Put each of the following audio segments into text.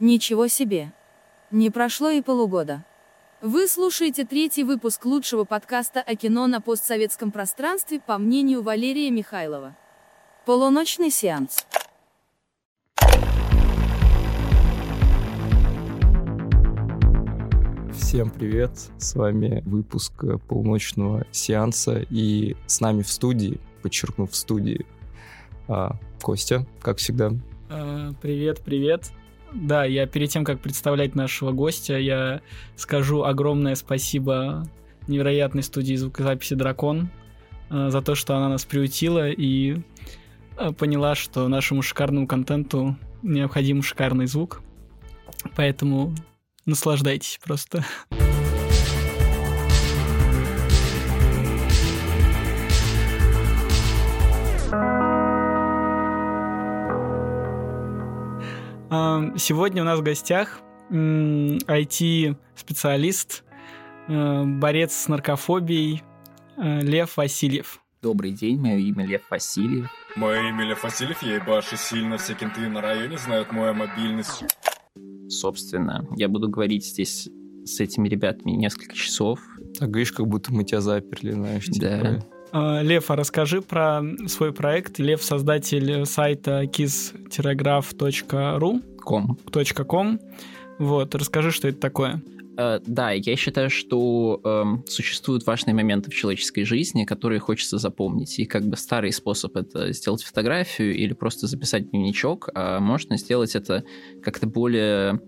Ничего себе. Не прошло и полугода. Вы слушаете третий выпуск лучшего подкаста о кино на постсоветском пространстве, по мнению Валерия Михайлова. Полуночный сеанс. Всем привет, с вами выпуск полуночного сеанса, и с нами в студии, подчеркну, в студии, а, Костя, как всегда. А, привет, привет. Да, я перед тем, как представлять нашего гостя, я скажу огромное спасибо невероятной студии звукозаписи «Дракон» а, за то, что она нас приутила и поняла, что нашему шикарному контенту необходим шикарный звук. Поэтому наслаждайтесь просто. Сегодня у нас в гостях IT-специалист, э, борец с наркофобией э, Лев Васильев. Добрый день, мое имя Лев Васильев. Мое имя Лев Васильев, я ебашу сильно, все кенты на районе знают мою мобильность. Собственно, я буду говорить здесь с этими ребятами несколько часов. Так говоришь, как будто мы тебя заперли, знаешь. Типа... Да. А, Лев, а расскажи про свой проект. Лев — создатель сайта kiss-graph.ru. .com. Вот, расскажи, что это такое. Uh, да, я считаю, что uh, существуют важные моменты в человеческой жизни, которые хочется запомнить. И как бы старый способ это сделать фотографию или просто записать дневничок, а можно сделать это как-то более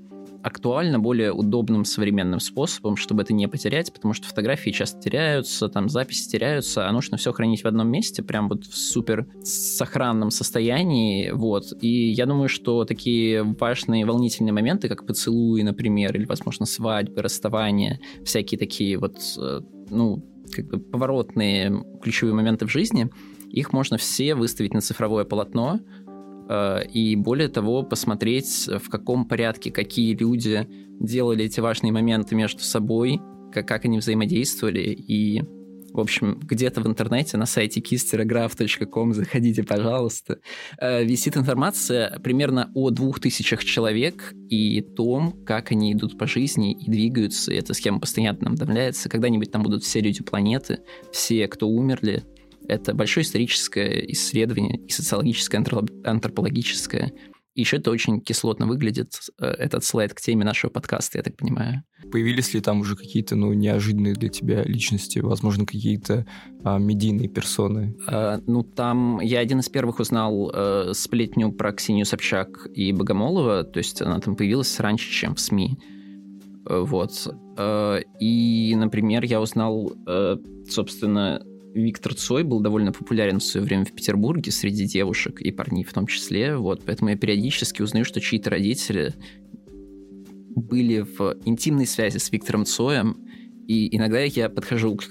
актуально более удобным современным способом, чтобы это не потерять, потому что фотографии часто теряются, там записи теряются, а нужно все хранить в одном месте, прям вот в супер сохранном состоянии, вот. И я думаю, что такие важные волнительные моменты, как поцелуи, например, или, возможно, свадьбы, расставания, всякие такие вот, э, ну, как бы поворотные ключевые моменты в жизни, их можно все выставить на цифровое полотно, и более того, посмотреть, в каком порядке какие люди делали эти важные моменты между собой, как, как они взаимодействовали, и в общем, где-то в интернете на сайте kisterograph.com, заходите, пожалуйста, э, висит информация примерно о двух тысячах человек и том, как они идут по жизни и двигаются. И эта схема постоянно обновляется. Когда-нибудь там будут все люди планеты, все, кто умерли, это большое историческое исследование и социологическое, антропологическое. И еще это очень кислотно выглядит, э, этот слайд к теме нашего подкаста, я так понимаю. Появились ли там уже какие-то, ну, неожиданные для тебя личности, возможно, какие-то а, медийные персоны? А, ну, там я один из первых узнал а, сплетню про Ксению Собчак и Богомолова, то есть она там появилась раньше, чем в СМИ. Э, вот. И, например, я узнал, собственно, Виктор Цой был довольно популярен в свое время в Петербурге среди девушек и парней в том числе, вот, поэтому я периодически узнаю, что чьи-то родители были в интимной связи с Виктором Цоем, и иногда я подхожу к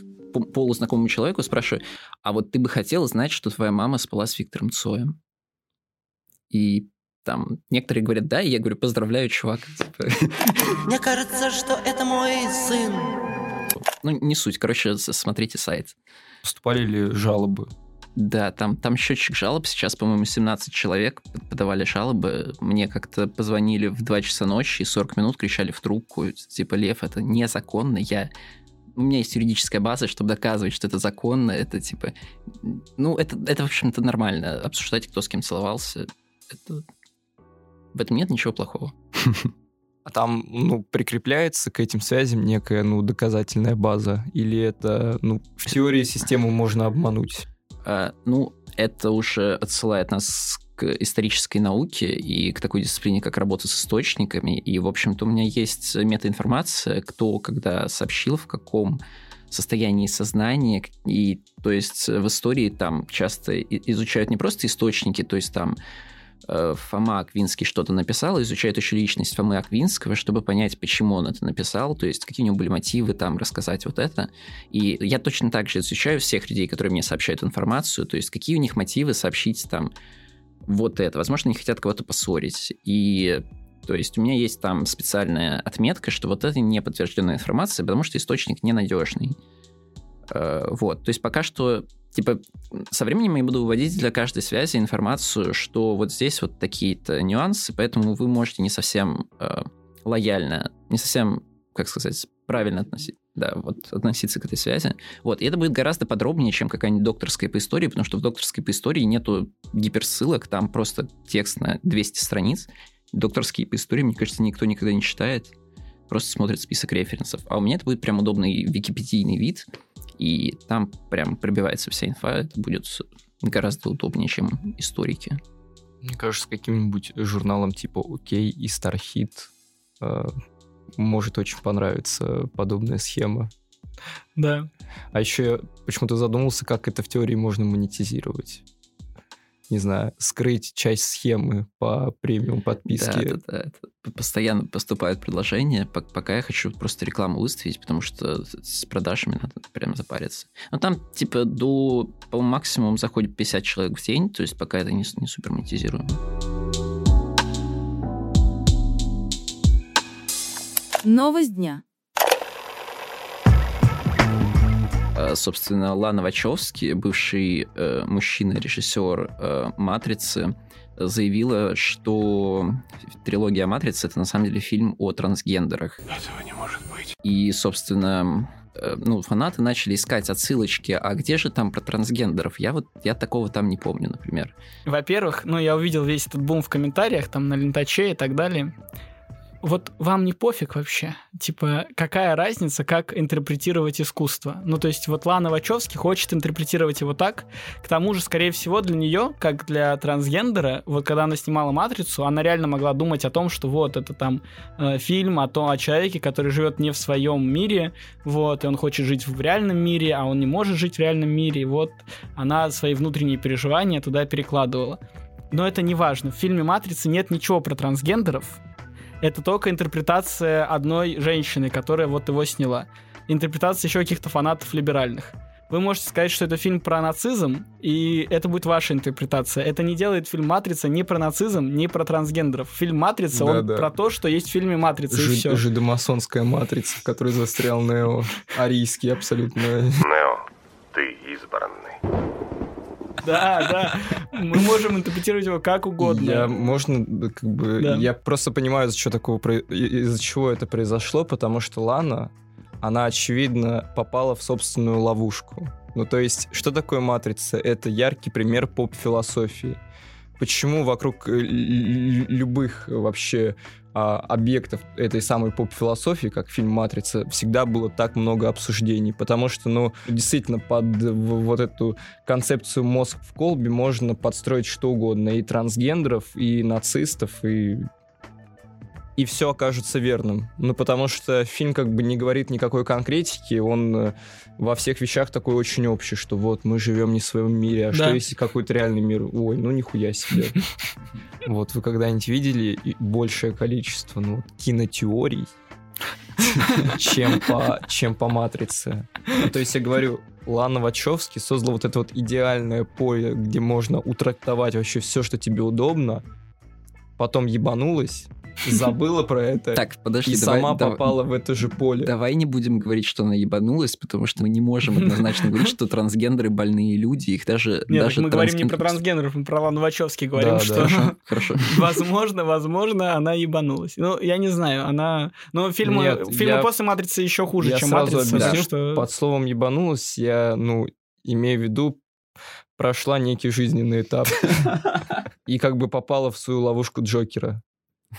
полузнакомому человеку, спрашиваю, а вот ты бы хотел знать, что твоя мама спала с Виктором Цоем? И там некоторые говорят да, и я говорю, поздравляю, чувак. Типа. Мне кажется, что это мой сын. Ну, не суть. Короче, смотрите сайт. Поступали ли жалобы? Да, там, там счетчик жалоб. Сейчас, по-моему, 17 человек подавали жалобы. Мне как-то позвонили в 2 часа ночи и 40 минут кричали в трубку, типа, Лев, это незаконно. Я у меня есть юридическая база, чтобы доказывать, что это законно, это типа... Ну, это, это в общем-то, нормально. Обсуждать, кто с кем целовался. Это... В этом нет ничего плохого. А там, ну, прикрепляется к этим связям некая, ну, доказательная база? Или это, ну, в теории систему можно обмануть? А, ну, это уже отсылает нас к исторической науке и к такой дисциплине, как работа с источниками. И, в общем-то, у меня есть метаинформация, кто когда сообщил, в каком состоянии сознания. И, то есть, в истории там часто изучают не просто источники, то есть там Фома Аквинский что-то написал, изучает еще личность Фомы Аквинского, чтобы понять, почему он это написал, то есть какие у него были мотивы там рассказать вот это. И я точно так же изучаю всех людей, которые мне сообщают информацию, то есть какие у них мотивы сообщить там вот это. Возможно, они хотят кого-то поссорить. И то есть у меня есть там специальная отметка, что вот это не подтвержденная информация, потому что источник ненадежный. Э, вот, то есть пока что типа, со временем я буду выводить для каждой связи информацию, что вот здесь вот такие-то нюансы, поэтому вы можете не совсем э, лояльно, не совсем, как сказать, правильно относить, да, вот относиться к этой связи. Вот, и это будет гораздо подробнее, чем какая-нибудь докторская по истории, потому что в докторской по истории нету гиперссылок, там просто текст на 200 страниц. Докторские по истории, мне кажется, никто никогда не читает, просто смотрит список референсов. А у меня это будет прям удобный википедийный вид, и там прям пробивается вся инфа, это будет гораздо удобнее, чем историки. Мне кажется, с каким-нибудь журналом типа «Окей» и «Стархит» э, может очень понравиться подобная схема. Да. А еще я почему-то задумался, как это в теории можно монетизировать. Не знаю, скрыть часть схемы по премиум подписке. Да, да, да. Это постоянно поступают предложения, пока я хочу просто рекламу выставить, потому что с продажами надо прям запариться. Но там, типа, до, по максимум заходит 50 человек в день, то есть пока это не, не супер монетизируемо. Новость дня. Собственно, Лана Вачовски, бывший э, мужчина-режиссер э, «Матрицы», заявила, что трилогия «Матрица» — это на самом деле фильм о трансгендерах. Этого не может быть. И, собственно, э, ну, фанаты начали искать отсылочки, а где же там про трансгендеров? Я вот, я такого там не помню, например. Во-первых, ну, я увидел весь этот бум в комментариях, там, на лентаче и так далее вот вам не пофиг вообще? Типа, какая разница, как интерпретировать искусство? Ну, то есть, вот Лана Вачовски хочет интерпретировать его так. К тому же, скорее всего, для нее, как для трансгендера, вот когда она снимала «Матрицу», она реально могла думать о том, что вот это там э, фильм о том, о человеке, который живет не в своем мире, вот, и он хочет жить в реальном мире, а он не может жить в реальном мире, и вот она свои внутренние переживания туда перекладывала. Но это не важно. В фильме «Матрица» нет ничего про трансгендеров, это только интерпретация одной женщины, которая вот его сняла. Интерпретация еще каких-то фанатов либеральных. Вы можете сказать, что это фильм про нацизм, и это будет ваша интерпретация. Это не делает фильм «Матрица» ни про нацизм, ни про трансгендеров. Фильм «Матрица», да, он да. про то, что есть в фильме «Матрица», Жид, и все. Жидомасонская «Матрица», в которой застрял Нео. Арийский абсолютно. Нео, ты избранный. Да, да. Мы можем интерпретировать его как угодно. Я, можно, как бы, да. я просто понимаю, из-за чего такого, из-за чего это произошло, потому что Лана, она, очевидно, попала в собственную ловушку. Ну, то есть, что такое матрица? Это яркий пример поп-философии. Почему вокруг э, любых вообще а, объектов этой самой поп-философии, как фильм «Матрица», всегда было так много обсуждений, потому что, ну, действительно, под вот эту концепцию «мозг в колбе» можно подстроить что угодно, и трансгендеров, и нацистов, и и все окажется верным. Ну, потому что фильм как бы не говорит никакой конкретики, он э, во всех вещах такой очень общий, что вот мы живем не в своем мире, а да. что если какой-то реальный мир? Ой, ну нихуя себе. Вот вы когда-нибудь видели большее количество ну, кинотеорий, чем по, чем по «Матрице». Ну, то есть я говорю, Лана Вачовски создала вот это вот идеальное поле, где можно утрактовать вообще все, что тебе удобно, потом ебанулась, забыла про это так, подожди, и давай, сама давай, попала в это же поле. Давай не будем говорить, что она ебанулась, потому что мы не можем однозначно говорить, что трансгендеры больные люди, их даже... Нет, даже мы говорим не про трансгендеров, мы про Лану Вачовски говорим, да, что... Да, хорошо. Возможно, возможно, она ебанулась. Ну, я не знаю, она... Ну, фильмы, Нет, фильмы я... после «Матрицы» еще хуже, я чем сразу «Матрица». Объясню, что... Под словом «ебанулась» я, ну, имею в виду прошла некий жизненный этап и как бы попала в свою ловушку Джокера.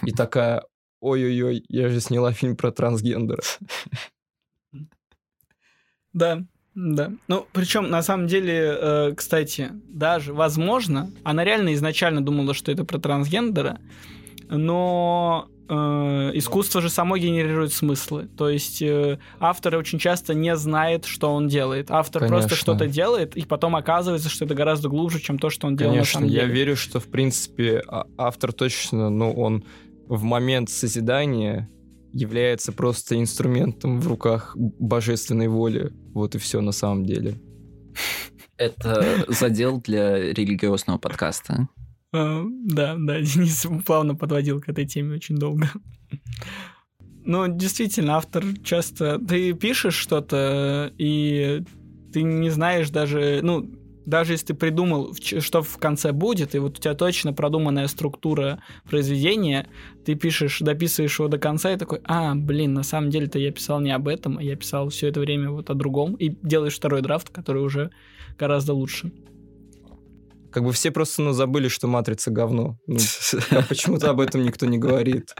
И такая, ой-ой-ой, я же сняла фильм про трансгендера. Да, да. Ну, причем, на самом деле, э, кстати, даже, возможно, она реально изначально думала, что это про трансгендера, но э, искусство же само генерирует смыслы. То есть э, автор очень часто не знает, что он делает. Автор Конечно. просто что-то делает, и потом оказывается, что это гораздо глубже, чем то, что он делал Конечно, на самом деле. я верю, что, в принципе, а, автор точно, ну, он в момент созидания является просто инструментом в руках божественной воли. Вот и все на самом деле. Это задел для религиозного подкаста. А, да, да, Денис плавно подводил к этой теме очень долго. Ну, действительно, автор часто... Ты пишешь что-то, и ты не знаешь даже... Ну, даже если ты придумал, что в конце будет, и вот у тебя точно продуманная структура произведения, ты пишешь, дописываешь его до конца и такой, а, блин, на самом деле-то я писал не об этом, а я писал все это время вот о другом, и делаешь второй драфт, который уже гораздо лучше. Как бы все просто ну, забыли, что «Матрица» говно. Ну, а почему-то об этом никто не говорит.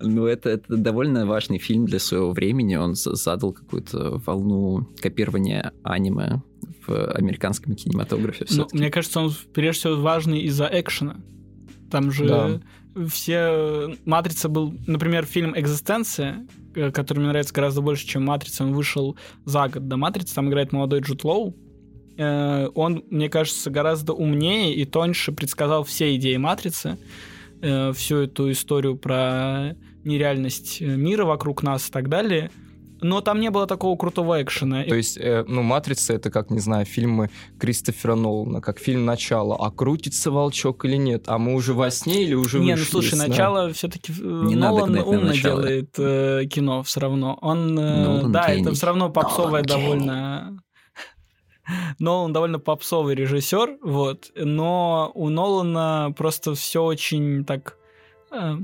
Ну, это, это довольно важный фильм для своего времени. Он задал какую-то волну копирования аниме в американском кинематографе. Ну, мне кажется, он прежде всего важный из-за экшена. Там же да. все... «Матрица» был, например, фильм «Экзистенция», э, который мне нравится гораздо больше, чем «Матрица». Он вышел за год до «Матрицы». Там играет молодой Джуд Лоу. Э, он, мне кажется, гораздо умнее и тоньше предсказал все идеи «Матрицы». Э, всю эту историю про нереальность мира вокруг нас и так далее – но там не было такого крутого экшена. То есть, э, ну, «Матрица» — это, как, не знаю, фильмы Кристофера Нолана, как фильм «Начало». А крутится волчок или нет? А мы уже во сне или уже Не, ну, слушай, «Начало» все-таки э, не Нолан умно делает э, кино все равно. Он, э, да, гений. это все равно попсовое Нолан довольно... Нолан довольно попсовый режиссер, вот, но у Нолана просто все очень так э,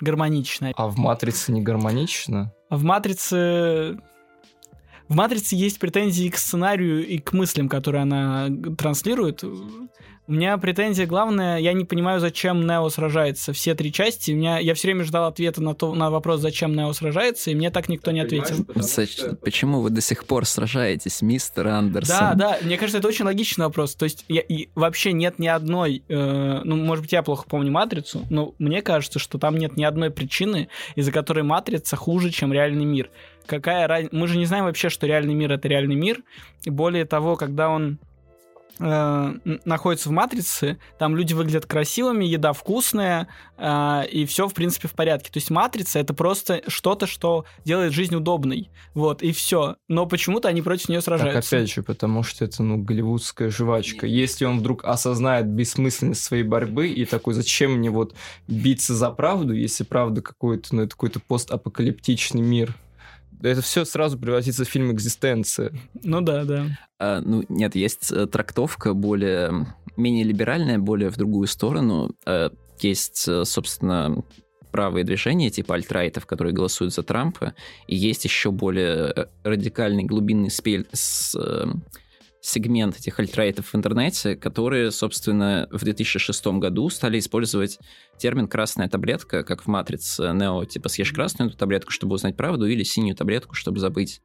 гармонично. А в «Матрице» не гармонично? В «Матрице» в «Матрице» есть претензии к сценарию и к мыслям, которые она транслирует. У меня претензия главная, я не понимаю, зачем Нео сражается. Все три части, у меня, я все время ждал ответа на, то, на вопрос, зачем Нео сражается, и мне так никто не ответил. Что... Почему вы до сих пор сражаетесь, мистер Андерсон? Да, да, мне кажется, это очень логичный вопрос. То есть я, и вообще нет ни одной, э, ну, может быть, я плохо помню Матрицу, но мне кажется, что там нет ни одной причины, из-за которой Матрица хуже, чем реальный мир. Какая разница? Мы же не знаем вообще, что реальный мир — это реальный мир. И более того, когда он э, находится в матрице, там люди выглядят красивыми, еда вкусная, э, и все, в принципе, в порядке. То есть матрица это просто что-то, что делает жизнь удобной. Вот, и все. Но почему-то они против нее сражаются. Так, опять же, потому что это, ну, голливудская жвачка. Если он вдруг осознает бессмысленность своей борьбы и такой, зачем мне вот биться за правду, если правда какой-то, ну, это какой-то постапокалиптичный мир, это все сразу превратится в фильм «Экзистенция». Ну да, да. А, ну нет, есть э, трактовка более, менее либеральная, более в другую сторону. А, есть, э, собственно, правые движения, типа альтрайтов, которые голосуют за Трампа, и есть еще более радикальный глубинный спель с сегмент этих альтрайтов в интернете, которые, собственно, в 2006 году стали использовать термин «красная таблетка», как в «Матрице» Нео, типа съешь красную таблетку, чтобы узнать правду, или синюю таблетку, чтобы забыть.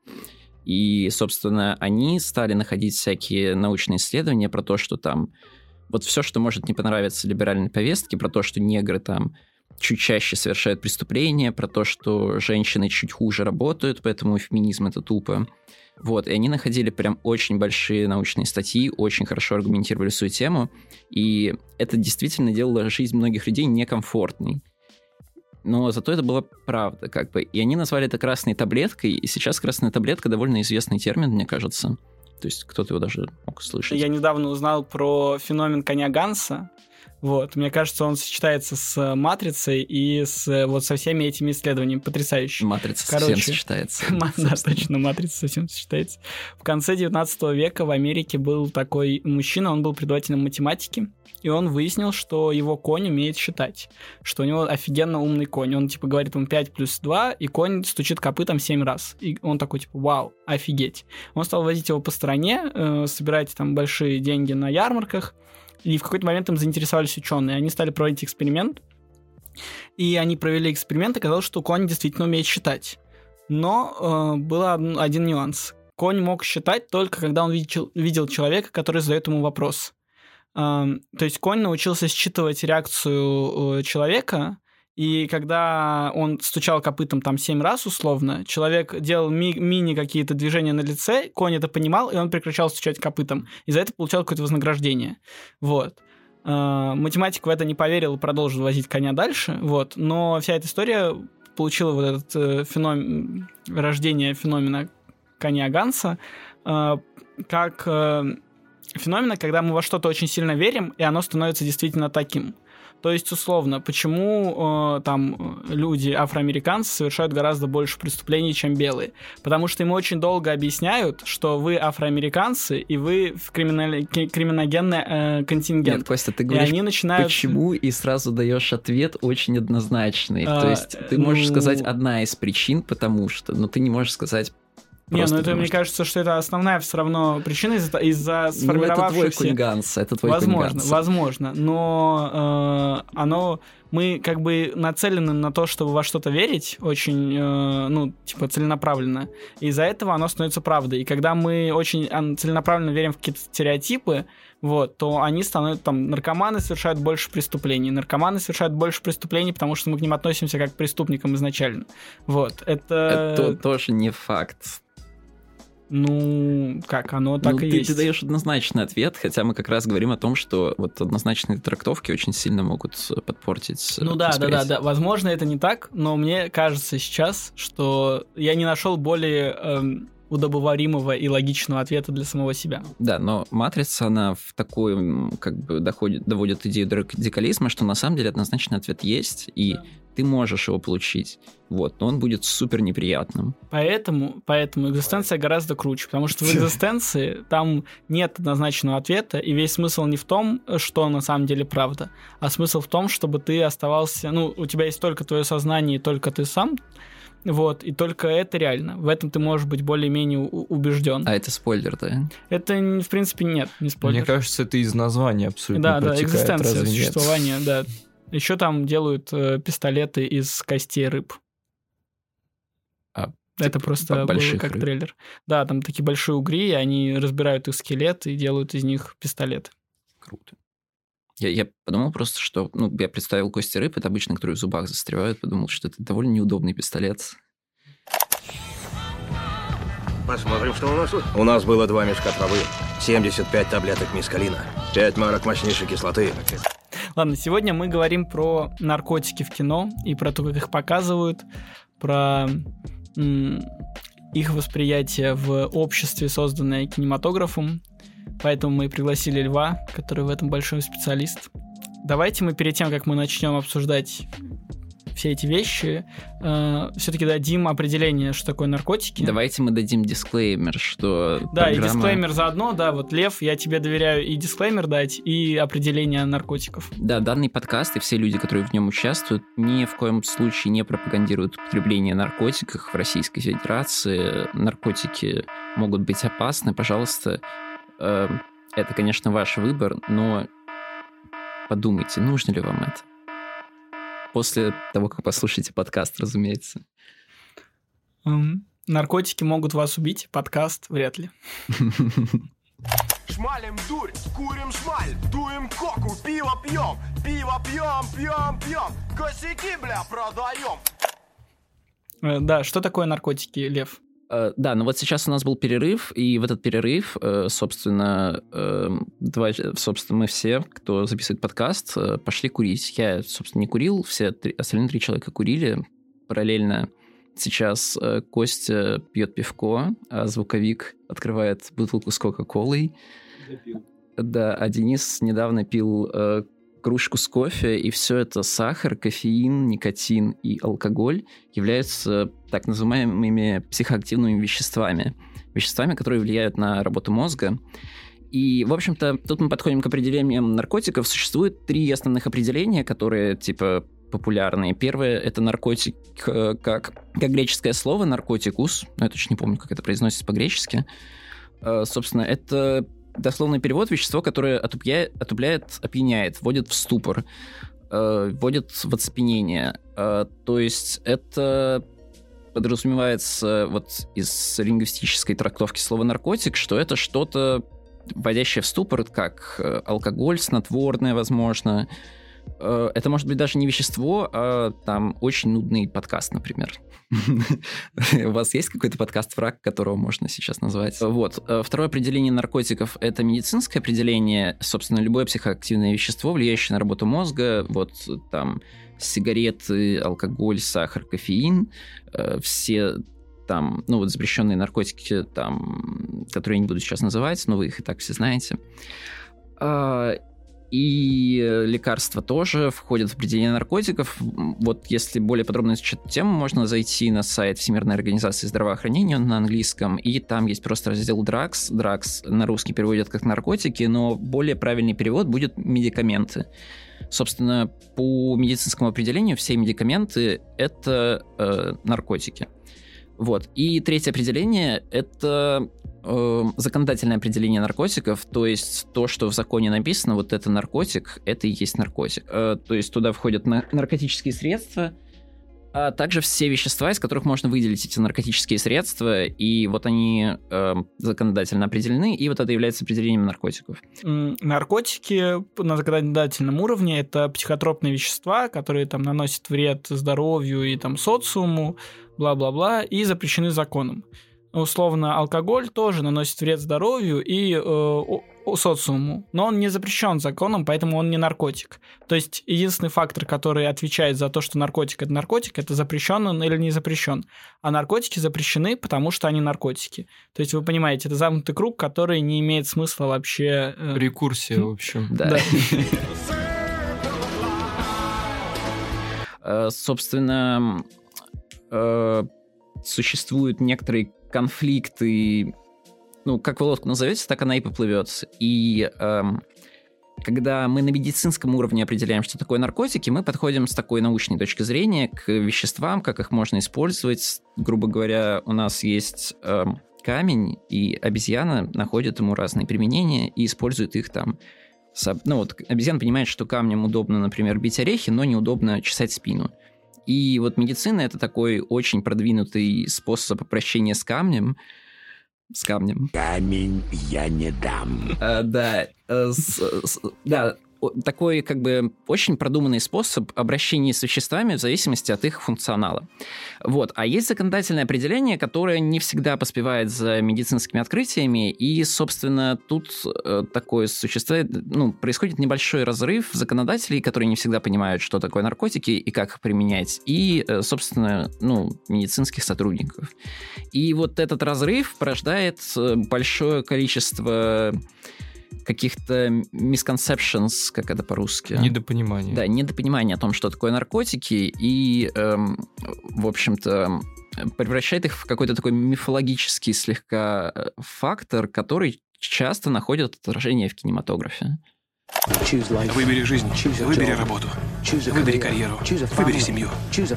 И, собственно, они стали находить всякие научные исследования про то, что там вот все, что может не понравиться либеральной повестке, про то, что негры там чуть чаще совершают преступления, про то, что женщины чуть хуже работают, поэтому феминизм это тупо. Вот, и они находили прям очень большие научные статьи, очень хорошо аргументировали свою тему, и это действительно делало жизнь многих людей некомфортной. Но зато это была правда, как бы. И они назвали это красной таблеткой, и сейчас красная таблетка довольно известный термин, мне кажется. То есть кто-то его даже мог слышать. Я недавно узнал про феномен коня Ганса, вот, мне кажется, он сочетается с матрицей и с вот со всеми этими исследованиями. Потрясающе. Матрица Короче, совсем сочетается. Да, точно, матрица совсем сочетается. В конце 19 века в Америке был такой мужчина, он был преподавателем математики, и он выяснил, что его конь умеет считать, что у него офигенно умный конь. Он, типа, говорит ему 5 плюс 2, и конь стучит копытом 7 раз. И он такой, типа, вау, офигеть. Он стал возить его по стране, э, собирать там большие деньги на ярмарках, и в какой-то момент им заинтересовались ученые. Они стали проводить эксперимент. И они провели эксперимент, оказалось, что конь действительно умеет считать. Но э, был один нюанс. Конь мог считать только когда он видел, видел человека, который задает ему вопрос. Э, то есть конь научился считывать реакцию э, человека, и когда он стучал копытом там семь раз условно, человек делал ми- мини какие-то движения на лице, конь это понимал, и он прекращал стучать копытом. И за это получал какое-то вознаграждение. Вот. Uh, математик в это не поверил и продолжил возить коня дальше, вот. Но вся эта история получила вот этот э, феномен, рождение феномена коня Ганса, э, как э, феномена, когда мы во что-то очень сильно верим, и оно становится действительно таким. То есть, условно, почему э, там люди, афроамериканцы, совершают гораздо больше преступлений, чем белые? Потому что им очень долго объясняют, что вы афроамериканцы, и вы в криминали... криминогенный э, контингент. Нет, Костя, ты говоришь, и они начинают... почему, и сразу даешь ответ очень однозначный. А, То есть, ты можешь ну... сказать одна из причин, потому что, но ты не можешь сказать не, ну это, мне кажется, что это основная все равно причина из-за из сформировавшихся... Ну, это твой кунганс, это твой Возможно, кунганс. возможно, но э, оно... Мы как бы нацелены на то, чтобы во что-то верить, очень, э, ну, типа, целенаправленно. И из-за этого оно становится правдой. И когда мы очень целенаправленно верим в какие-то стереотипы, вот, то они становятся, там, наркоманы совершают больше преступлений. Наркоманы совершают больше преступлений, потому что мы к ним относимся как к преступникам изначально. Вот, это... Это тоже не факт. Ну, как, оно так ну, и ты, есть. Ты даешь однозначный ответ, хотя мы как раз говорим о том, что вот однозначные трактовки очень сильно могут подпортить. Э, ну да, да, да, да. Возможно, это не так, но мне кажется сейчас, что я не нашел более эм, удобоваримого и логичного ответа для самого себя. Да, но матрица, она в такой, как бы, доходит, доводит идею радикализма, что на самом деле однозначный ответ есть, и да. Ты можешь его получить, вот, но он будет супер неприятным. Поэтому, поэтому экзистенция гораздо круче, потому что в экзистенции там нет однозначного ответа, и весь смысл не в том, что на самом деле правда, а смысл в том, чтобы ты оставался, ну, у тебя есть только твое сознание, и только ты сам, вот, и только это реально. В этом ты можешь быть более-менее убежден. А это спойлер, да? Это, в принципе, нет, не спойлер. Мне кажется, это из названия абсолютно Да, да, экзистенция, существование, да. Еще там делают э, пистолеты из костей рыб. А, это типа просто было как рыб. трейлер. Да, там такие большие угри, они разбирают их скелет и делают из них пистолеты. Круто. Я, я подумал просто, что... Ну, я представил кости рыб, это обычно, которые в зубах застревают. Подумал, что это довольно неудобный пистолет. Посмотрим, что у нас тут. У нас было два мешка травы, 75 таблеток мискалина, 5 марок мощнейшей кислоты. Ладно, сегодня мы говорим про наркотики в кино и про то, как их показывают, про их восприятие в обществе, созданное кинематографом, Поэтому мы пригласили Льва, который в этом большой специалист. Давайте мы перед тем, как мы начнем обсуждать все эти вещи, э, все-таки дадим определение, что такое наркотики. Давайте мы дадим дисклеймер, что Да, программа... и дисклеймер заодно, да, вот, Лев, я тебе доверяю и дисклеймер дать, и определение наркотиков. Да, данный подкаст и все люди, которые в нем участвуют, ни в коем случае не пропагандируют употребление наркотиков в Российской Федерации. Наркотики могут быть опасны, пожалуйста, Эм, это, конечно, ваш выбор, но подумайте, нужно ли вам это. После того, как послушаете подкаст, разумеется. Наркотики могут вас убить, подкаст вряд ли. Шмалим дурь, курим шмаль, дуем коку, пиво пьем, пиво пьем, пьем, пьем, косяки, бля, продаем. Э, да, что такое наркотики, Лев? Э, да, но вот сейчас у нас был перерыв, и в этот перерыв, э, собственно, эм, два, собственно, мы все, кто записывает подкаст, э, пошли курить. Я, собственно, не курил, все три, остальные три человека курили. Параллельно сейчас Костя пьет пивко, а звуковик открывает бутылку с Кока-Колой. Да, а Денис недавно пил кружку с кофе, и все это сахар, кофеин, никотин и алкоголь являются так называемыми психоактивными веществами. Веществами, которые влияют на работу мозга. И, в общем-то, тут мы подходим к определениям наркотиков. Существует три основных определения, которые, типа, популярные. Первое — это наркотик, э, как, как греческое слово наркотикус. Ну, я точно не помню, как это произносится по-гречески. Э, собственно, это дословный перевод вещество, которое отупляет, отупляет опьяняет, вводит в ступор, э, вводит в оцепенение. Э, то есть это подразумевается вот из лингвистической трактовки слова наркотик, что это что-то вводящее в ступор, как э, алкоголь, снотворное, возможно. Э, это может быть даже не вещество, а там очень нудный подкаст, например. У вас есть какой-то подкаст враг, которого можно сейчас назвать? Вот. Э, второе определение наркотиков — это медицинское определение. Собственно, любое психоактивное вещество, влияющее на работу мозга. Вот там сигареты, алкоголь, сахар, кофеин. Э, все там, ну вот запрещенные наркотики, там, которые я не буду сейчас называть, но вы их и так все знаете. И лекарства тоже входят в определение наркотиков. Вот если более подробно изучать эту тему, можно зайти на сайт Всемирной организации здравоохранения на английском, и там есть просто раздел drugs. Drugs на русский переводят как наркотики, но более правильный перевод будет медикаменты. Собственно, по медицинскому определению все медикаменты — это э, наркотики. Вот. И третье определение — это э, законодательное определение наркотиков, то есть то, что в законе написано, вот это наркотик, это и есть наркотик. Э, то есть туда входят на- наркотические средства, а также все вещества, из которых можно выделить эти наркотические средства, и вот они э, законодательно определены, и вот это является определением наркотиков. Наркотики на законодательном уровне это психотропные вещества, которые там наносят вред здоровью и там социуму, бла-бла-бла, и запрещены законом условно, алкоголь тоже наносит вред здоровью и э, социуму, но он не запрещен законом, поэтому он не наркотик. То есть единственный фактор, который отвечает за то, что наркотик это наркотик, это запрещен он или не запрещен. А наркотики запрещены, потому что они наркотики. То есть вы понимаете, это замкнутый круг, который не имеет смысла вообще. Э... Рекурсия, в общем. Да. Э, собственно, э, существуют некоторые конфликты, ну, как вы лодку назовете, так она и поплывет. И эм, когда мы на медицинском уровне определяем, что такое наркотики, мы подходим с такой научной точки зрения к веществам, как их можно использовать. Грубо говоря, у нас есть эм, камень, и обезьяна находит ему разные применения и использует их там. Ну вот обезьяна понимает, что камнем удобно, например, бить орехи, но неудобно чесать спину. И вот медицина это такой очень продвинутый способ обращения с камнем. С камнем. Камень я не дам. А, да, э, с, с, да, такой как бы очень продуманный способ обращения с веществами в зависимости от их функционала. Вот. А есть законодательное определение, которое не всегда поспевает за медицинскими открытиями, и, собственно, тут э, такое существует, ну, происходит небольшой разрыв законодателей, которые не всегда понимают, что такое наркотики и как их применять, и, э, собственно, ну, медицинских сотрудников. И вот этот разрыв порождает э, большое количество каких-то misconceptions, как это по-русски. Недопонимание. Да, недопонимание о том, что такое наркотики, и, эм, в общем-то, превращает их в какой-то такой мифологический слегка э, фактор, который часто находит отражение в кинематографе. Выбери жизнь, выбери работу, выбери карьеру, выбери семью,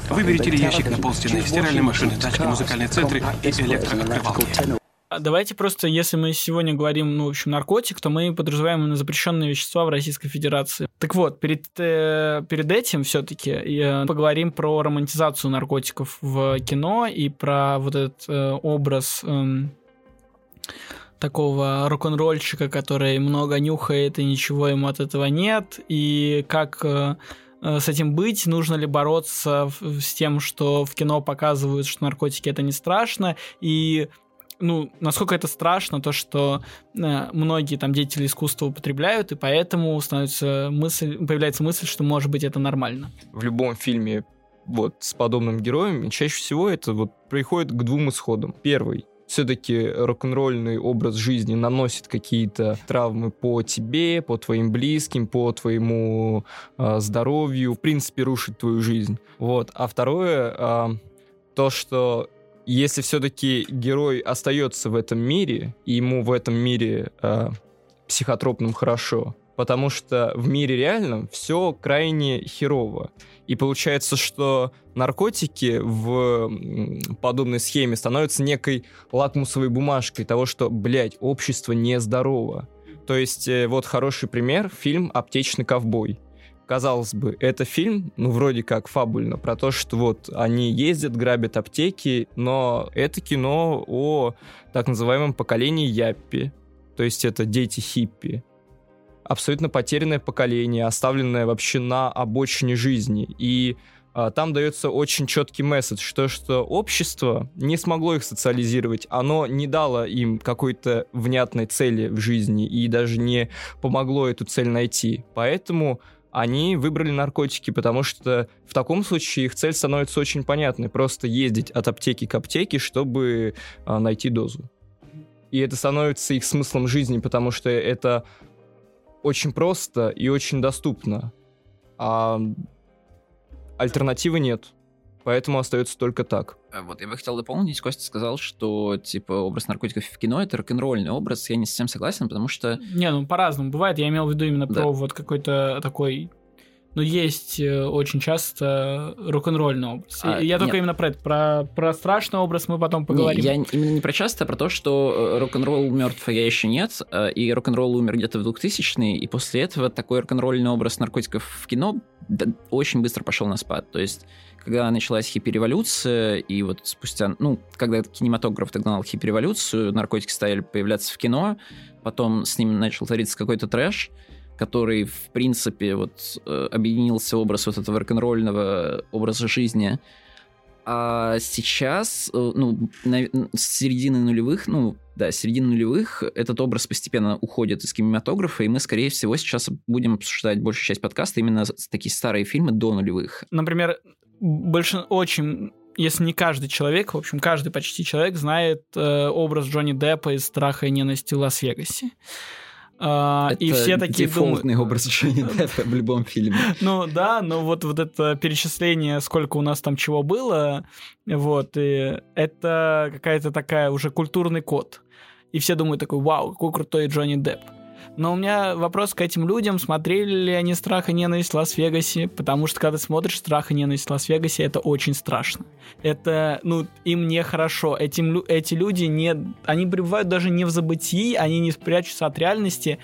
выбери телеящик на полстены, стиральные машины, тачки, музыкальные центры и электрооткрывалки. А давайте просто, если мы сегодня говорим, ну, в общем, наркотик, то мы подразумеваем на запрещенные вещества в Российской Федерации. Так вот, перед, э, перед этим все-таки э, поговорим про романтизацию наркотиков в кино и про вот этот э, образ э, такого рок-н-ролльщика, который много нюхает и ничего ему от этого нет, и как э, э с этим быть, нужно ли бороться с тем, что в кино показывают, что наркотики это не страшно, и ну, насколько это страшно, то, что э, многие там деятели искусства употребляют, и поэтому становится мысль, появляется мысль, что может быть это нормально. В любом фильме вот с подобным героем чаще всего это вот приходит к двум исходам. Первый все-таки рок-н-ролльный образ жизни наносит какие-то травмы по тебе, по твоим близким, по твоему э, здоровью, в принципе, рушит твою жизнь. Вот. А второе, э, то, что если все-таки герой остается в этом мире, и ему в этом мире э, психотропным хорошо, потому что в мире реальном все крайне херово. И получается, что наркотики в подобной схеме становятся некой лакмусовой бумажкой того, что, блядь, общество нездорово. То есть, э, вот хороший пример, фильм «Аптечный ковбой» казалось бы, это фильм, ну, вроде как фабульно, про то, что вот они ездят, грабят аптеки, но это кино о так называемом поколении Яппи, то есть это дети хиппи. Абсолютно потерянное поколение, оставленное вообще на обочине жизни. И а, там дается очень четкий месседж, что, что общество не смогло их социализировать, оно не дало им какой-то внятной цели в жизни и даже не помогло эту цель найти. Поэтому они выбрали наркотики, потому что в таком случае их цель становится очень понятной. Просто ездить от аптеки к аптеке, чтобы а, найти дозу. И это становится их смыслом жизни, потому что это очень просто и очень доступно. А альтернативы нет. Поэтому остается только так. А вот я бы хотел дополнить. Костя сказал, что типа образ наркотиков в кино это рок-н-ролльный образ. Я не совсем согласен, потому что. Не, ну по-разному бывает. Я имел в виду именно да. про вот какой-то такой но есть э, очень часто рок-н-ролльный образ. А, я только именно про это, про, про страшный образ мы потом поговорим. Не, я именно не про часто, а про то, что э, рок-н-ролл мертв, а я еще нет, э, и рок-н-ролл умер где-то в 2000-е, и после этого такой рок-н-ролльный образ наркотиков в кино очень быстро пошел на спад. То есть когда началась хиппи-революция, и вот спустя, ну, когда кинематограф догнал хиппи-революцию, наркотики стали появляться в кино, потом с ним начал твориться какой-то трэш, который, в принципе, вот э, объединился образ вот этого рок-н-ролльного образа жизни. А сейчас, э, ну, на, с середины нулевых, ну, да, с середины нулевых этот образ постепенно уходит из кинематографа, и мы, скорее всего, сейчас будем обсуждать большую часть подкаста именно такие старые фильмы до нулевых. Например, больше очень если не каждый человек, в общем, каждый почти человек знает э, образ Джонни Деппа из «Страха и ненависти в Лас-Вегасе. А, это и все такие дефолтный думают... образ Джонни Деппа в любом фильме. Ну да, но вот, вот это перечисление, сколько у нас там чего было, вот, и это какая-то такая уже культурный код. И все думают такой, вау, какой крутой Джонни Депп. Но у меня вопрос к этим людям, смотрели ли они «Страх и ненависть» в Лас-Вегасе, потому что когда смотришь «Страх и ненависть» в Лас-Вегасе, это очень страшно. Это, ну, им нехорошо. Этим, эти люди не... Они пребывают даже не в забытии, они не спрячутся от реальности,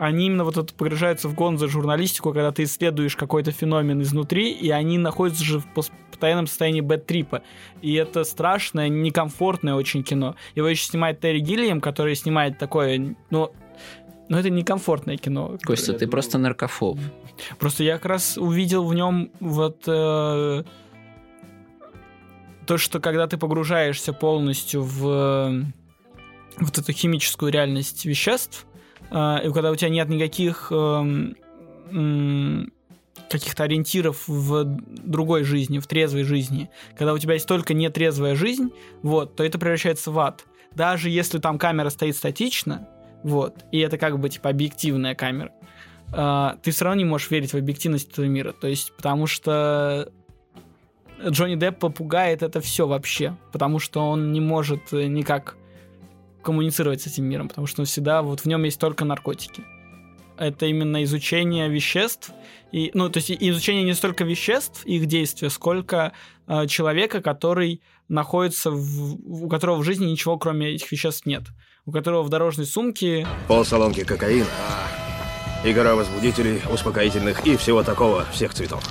они именно вот это погружаются в гон за журналистику, когда ты исследуешь какой-то феномен изнутри, и они находятся же в постоянном состоянии бэт-трипа. И это страшное, некомфортное очень кино. Его еще снимает Терри Гиллиам, который снимает такое, ну, но это некомфортное кино. Костя, ты просто наркофоб. Просто я как раз увидел в нем вот э, то, что когда ты погружаешься полностью в э, вот эту химическую реальность веществ, э, и когда у тебя нет никаких э, э, каких-то ориентиров в другой жизни, в трезвой жизни, когда у тебя есть только нетрезвая жизнь, вот, то это превращается в ад. Даже если там камера стоит статично, вот. И это как бы, типа, объективная камера. Uh, ты все равно не можешь верить в объективность этого мира. То есть, потому что Джонни Депп попугает это все вообще. Потому что он не может э, никак коммуницировать с этим миром. Потому что он всегда, вот в нем есть только наркотики. Это именно изучение веществ. И, ну, то есть изучение не столько веществ, их действия, сколько э, человека, который находится, в, у которого в жизни ничего кроме этих веществ нет у которого в дорожной сумке... Пол салонки кокаина, и гора возбудителей, успокоительных и всего такого, всех цветов.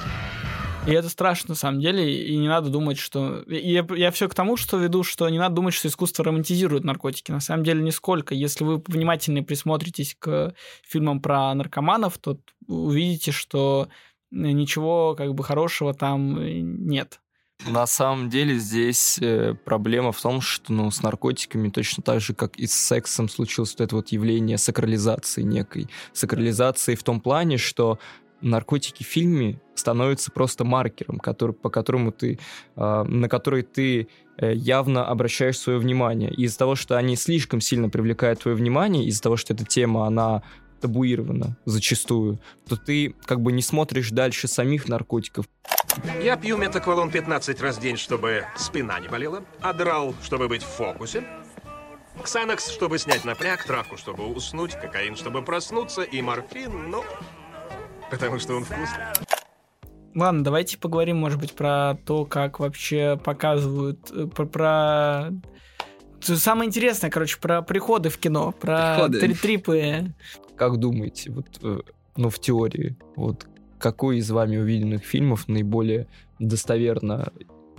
И это страшно, на самом деле, и не надо думать, что... Я, я все к тому, что веду, что не надо думать, что искусство романтизирует наркотики. На самом деле, нисколько. Если вы внимательно присмотритесь к фильмам про наркоманов, то увидите, что ничего как бы хорошего там нет. На самом деле здесь э, проблема в том, что ну, с наркотиками точно так же, как и с сексом случилось вот это вот явление сакрализации некой. Сакрализации в том плане, что наркотики в фильме становятся просто маркером, который, по которому ты, э, на который ты э, явно обращаешь свое внимание. из-за того, что они слишком сильно привлекают твое внимание, из-за того, что эта тема, она табуирована зачастую, то ты как бы не смотришь дальше самих наркотиков. Я пью метаквалон 15 раз в день, чтобы спина не болела, адрал, чтобы быть в фокусе, ксанакс, чтобы снять напряг, травку, чтобы уснуть, кокаин, чтобы проснуться, и морфин, ну, потому что он вкусный. Ладно, давайте поговорим, может быть, про то, как вообще показывают, э, про, про... Самое интересное, короче, про приходы в кино, про приходы. трипы. Как думаете, вот, э, ну, в теории, вот какой из вами увиденных фильмов наиболее достоверно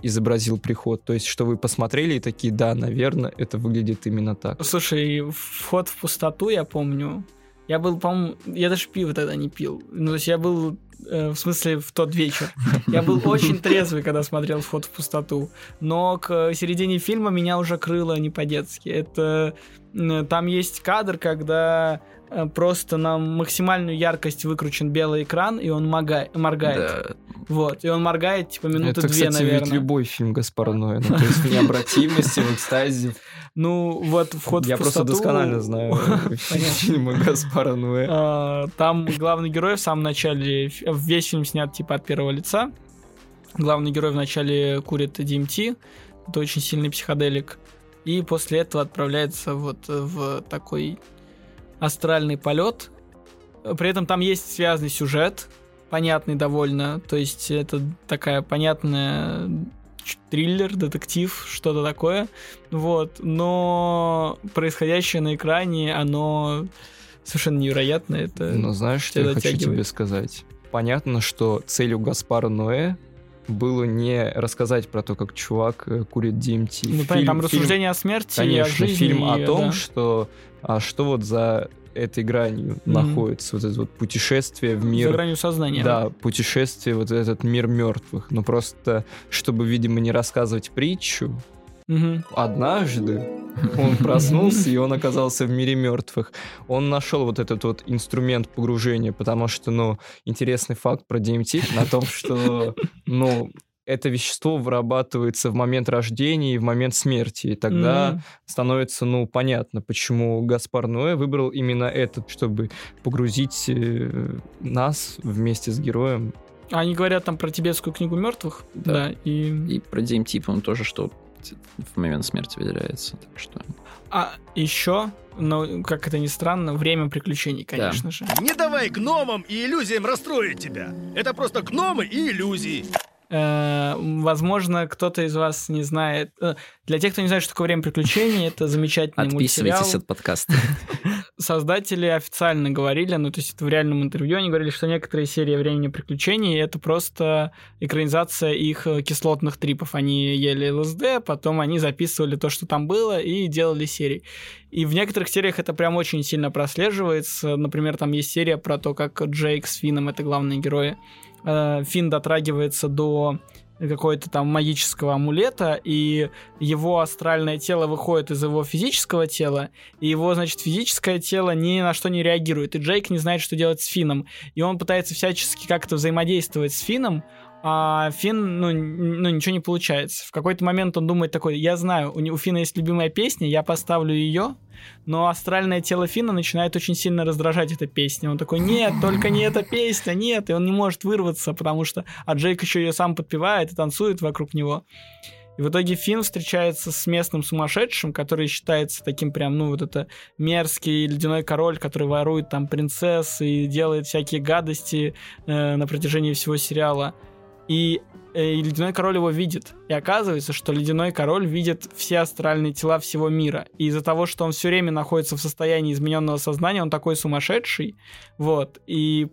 изобразил приход. То есть, что вы посмотрели и такие, да, наверное, это выглядит именно так. Слушай, вход в пустоту, я помню. Я был, по-моему, я даже пиво тогда не пил. Ну, то есть я был, в смысле, в тот вечер. Я был очень трезвый, когда смотрел «Вход в пустоту». Но к середине фильма меня уже крыло не по-детски. Это... Там есть кадр, когда э, просто на максимальную яркость выкручен белый экран, и он моргает. Да. Вот, и он моргает, типа, минуты Это, две, кстати, наверное. ведь любой фильм Гаспара Ноя. Ну, то есть в необратимости, в экстазе. Ну, вот вход Я в просто пустоту... досконально знаю фильмы Гаспара Ноя. А, Там главный герой в самом начале, весь фильм снят типа от первого лица. Главный герой вначале курит DMT, это очень сильный психоделик, и после этого отправляется вот в такой астральный полет. При этом там есть связанный сюжет, понятный довольно, то есть это такая понятная триллер, детектив, что-то такое, вот, но происходящее на экране, оно совершенно невероятно, это... Ну, знаешь, что я хочу тебе сказать? Понятно, что целью Гаспара Ноэ было не рассказать про то, как чувак э, курит DMT. Ну, понятно, там рассуждение о смерти конечно, и о жизни. фильм о том, да. что, а что вот за этой гранью Мгм. находится, вот это вот путешествие в мир... За гранью сознания. Да, путешествие, вот этот мир мертвых. Но просто, чтобы, видимо, не рассказывать притчу, Мгм. однажды он проснулся, и он оказался в мире мертвых. Он нашел вот этот вот инструмент погружения, потому что, ну, интересный факт про DMT на том, что, ну, это вещество вырабатывается в момент рождения и в момент смерти. И тогда Мгм. становится, ну, понятно, почему Гаспар Ноэ выбрал именно этот, чтобы погрузить э, нас вместе с героем. Они говорят там про тибетскую книгу мертвых. Да. Да. и... И про DMT, по-моему, тоже, что в момент смерти выделяется. Так что... А еще, ну, как это ни странно, время приключений, конечно же. Не давай гномам и иллюзиям расстроить тебя. Это просто гномы и иллюзии. Э, Возможно, кто-то из вас не знает. э, Для тех, кто не знает, что такое время приключений, это замечательный Отписывайтесь мультсериал. от подкаста. Создатели официально говорили, ну, то есть это в реальном интервью, они говорили, что некоторые серии времени приключений это просто экранизация их э, кислотных трипов. Они ели ЛСД, потом они записывали то, что там было, и делали серии. И в некоторых сериях это прям очень сильно прослеживается. Например, там есть серия про то, как Джейк с Финном, это главные герои, э, Финн дотрагивается до какой-то там магического амулета, и его астральное тело выходит из его физического тела, и его, значит, физическое тело ни на что не реагирует, и Джейк не знает, что делать с Финном, и он пытается всячески как-то взаимодействовать с Финном, а Финн, ну, ну, ничего не получается. В какой-то момент он думает такой, я знаю, у, у Финна есть любимая песня, я поставлю ее, но астральное тело Финна начинает очень сильно раздражать эта песня. Он такой, нет, только не эта песня, нет, и он не может вырваться, потому что... А Джейк еще ее сам подпевает и танцует вокруг него. И в итоге Финн встречается с местным сумасшедшим, который считается таким прям, ну, вот это мерзкий ледяной король, который ворует там принцесс и делает всякие гадости э, на протяжении всего сериала. И, э, и ледяной король его видит. И оказывается, что ледяной король видит все астральные тела всего мира. И из-за того, что он все время находится в состоянии измененного сознания, он такой сумасшедший. Вот. И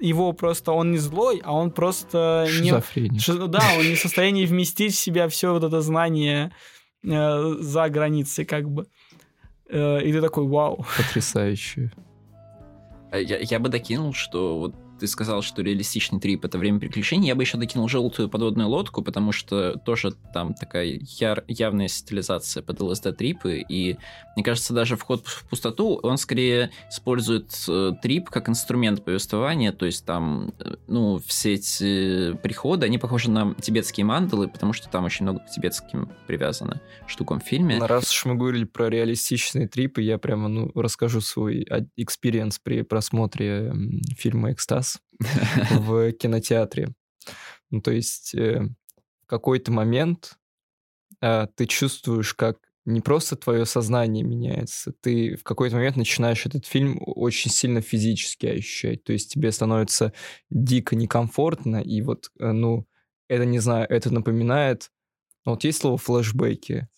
его просто он не злой, а он просто не, Шизофреник. Ши- да, он не в состоянии вместить в себя все вот это знание э, за границей, как бы. Э, и ты такой, вау. Потрясающе. А Я, я бы докинул, что вот ты сказал, что реалистичный трип это время приключений. Я бы еще докинул желтую подводную лодку, потому что тоже там такая яр- явная стилизация под ЛСД трипы. И мне кажется, даже вход в пустоту, он скорее использует э, трип как инструмент повествования. То есть там, э, ну, все эти приходы, они похожи на тибетские мандалы, потому что там очень много к тибетским привязано штукам в фильме. Раз уж мы говорили про реалистичные трипы, я прямо ну, расскажу свой experience при просмотре фильма «Экстаз» в кинотеатре. Ну, то есть э, в какой-то момент э, ты чувствуешь, как не просто твое сознание меняется, ты в какой-то момент начинаешь этот фильм очень сильно физически ощущать. То есть тебе становится дико некомфортно, и вот, э, ну, это, не знаю, это напоминает... ну, Вот есть слово флешбеки.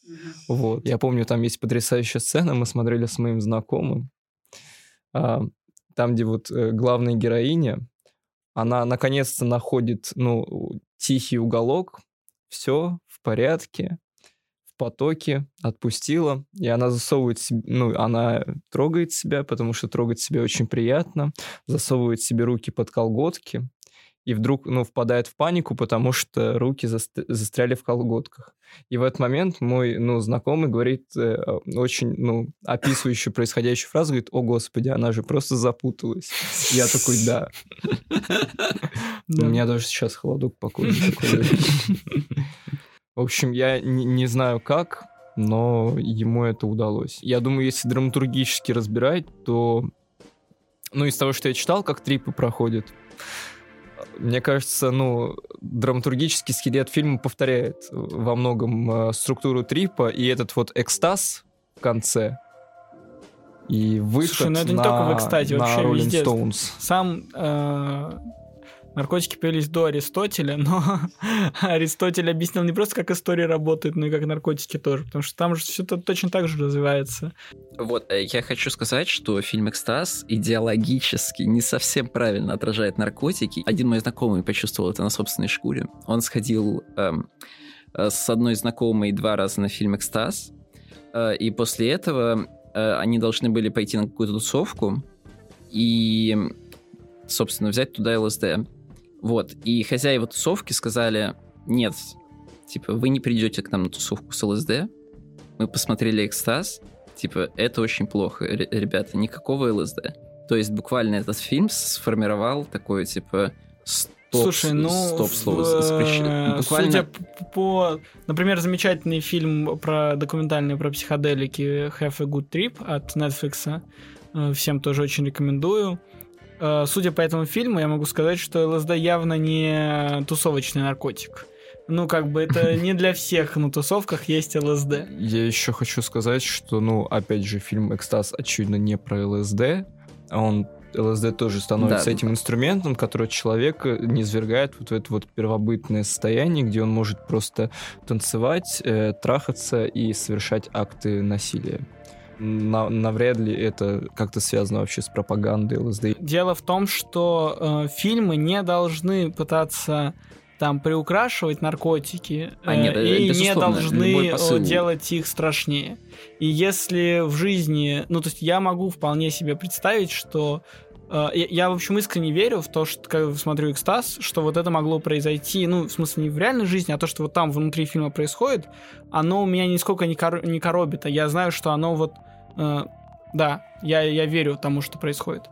Вот. Я помню, там есть потрясающая сцена, мы смотрели с моим знакомым, а, там, где вот э, главная героиня, она наконец-то находит, ну, тихий уголок, все в порядке, в потоке, отпустила, и она засовывает, ну, она трогает себя, потому что трогать себя очень приятно, засовывает себе руки под колготки, и вдруг, ну, впадает в панику, потому что руки застряли в колготках. И в этот момент мой, ну, знакомый говорит э, очень, ну, описывающую происходящую фразу, говорит, о, господи, она же просто запуталась. Я такой, да. У меня даже сейчас холодок по коже В общем, я не знаю как, но ему это удалось. Я думаю, если драматургически разбирать, то, ну, из того, что я читал, как трипы проходят, мне кажется, ну, драматургический скелет фильма повторяет во многом э, структуру трипа, и этот вот экстаз в конце, и выход Слушай, ну это не на, только в экстазе, вообще Rolling везде. Stones. Сам э, Наркотики появились до Аристотеля, но Аристотель объяснил не просто, как история работает, но и как наркотики тоже, потому что там же все точно так же развивается. Вот, э, я хочу сказать, что фильм «Экстаз» идеологически не совсем правильно отражает наркотики. Один мой знакомый почувствовал это на собственной шкуре. Он сходил эм, э, с одной знакомой два раза на фильм «Экстаз», э, и после этого э, они должны были пойти на какую-то тусовку, и, собственно, взять туда ЛСД. Вот, и хозяева тусовки сказали, нет, типа, вы не придете к нам на тусовку с ЛСД, мы посмотрели экстаз, типа, это очень плохо, ребята, никакого ЛСД. То есть буквально этот фильм сформировал такой, типа, стоп, Слушай, ну, стоп слово в, буквально... Судя по, например, замечательный фильм про документальный про психоделики Have a Good Trip от Netflix, э, всем тоже очень рекомендую. Э, судя по этому фильму, я могу сказать, что ЛСД явно не тусовочный наркотик. Ну, как бы это не для всех на тусовках есть ЛСД. Я еще хочу сказать, что, ну, опять же, фильм «Экстаз» очевидно не про ЛСД, а он ЛСД тоже становится да. этим инструментом, который человека не свергает вот в это вот первобытное состояние, где он может просто танцевать, э, трахаться и совершать акты насилия на, навряд ли это как-то связано вообще с пропагандой ЛСД. Дело в том, что э, фильмы не должны пытаться там приукрашивать наркотики а, нет, э, и не должны э, делать их страшнее. И если в жизни, ну то есть я могу вполне себе представить, что э, я, я, в общем, искренне верю в то, что, когда смотрю «Экстаз», что вот это могло произойти, ну, в смысле, не в реальной жизни, а то, что вот там внутри фильма происходит, оно у меня нисколько не, кор- не коробит, а я знаю, что оно вот Э, да, я, я верю тому, что происходит.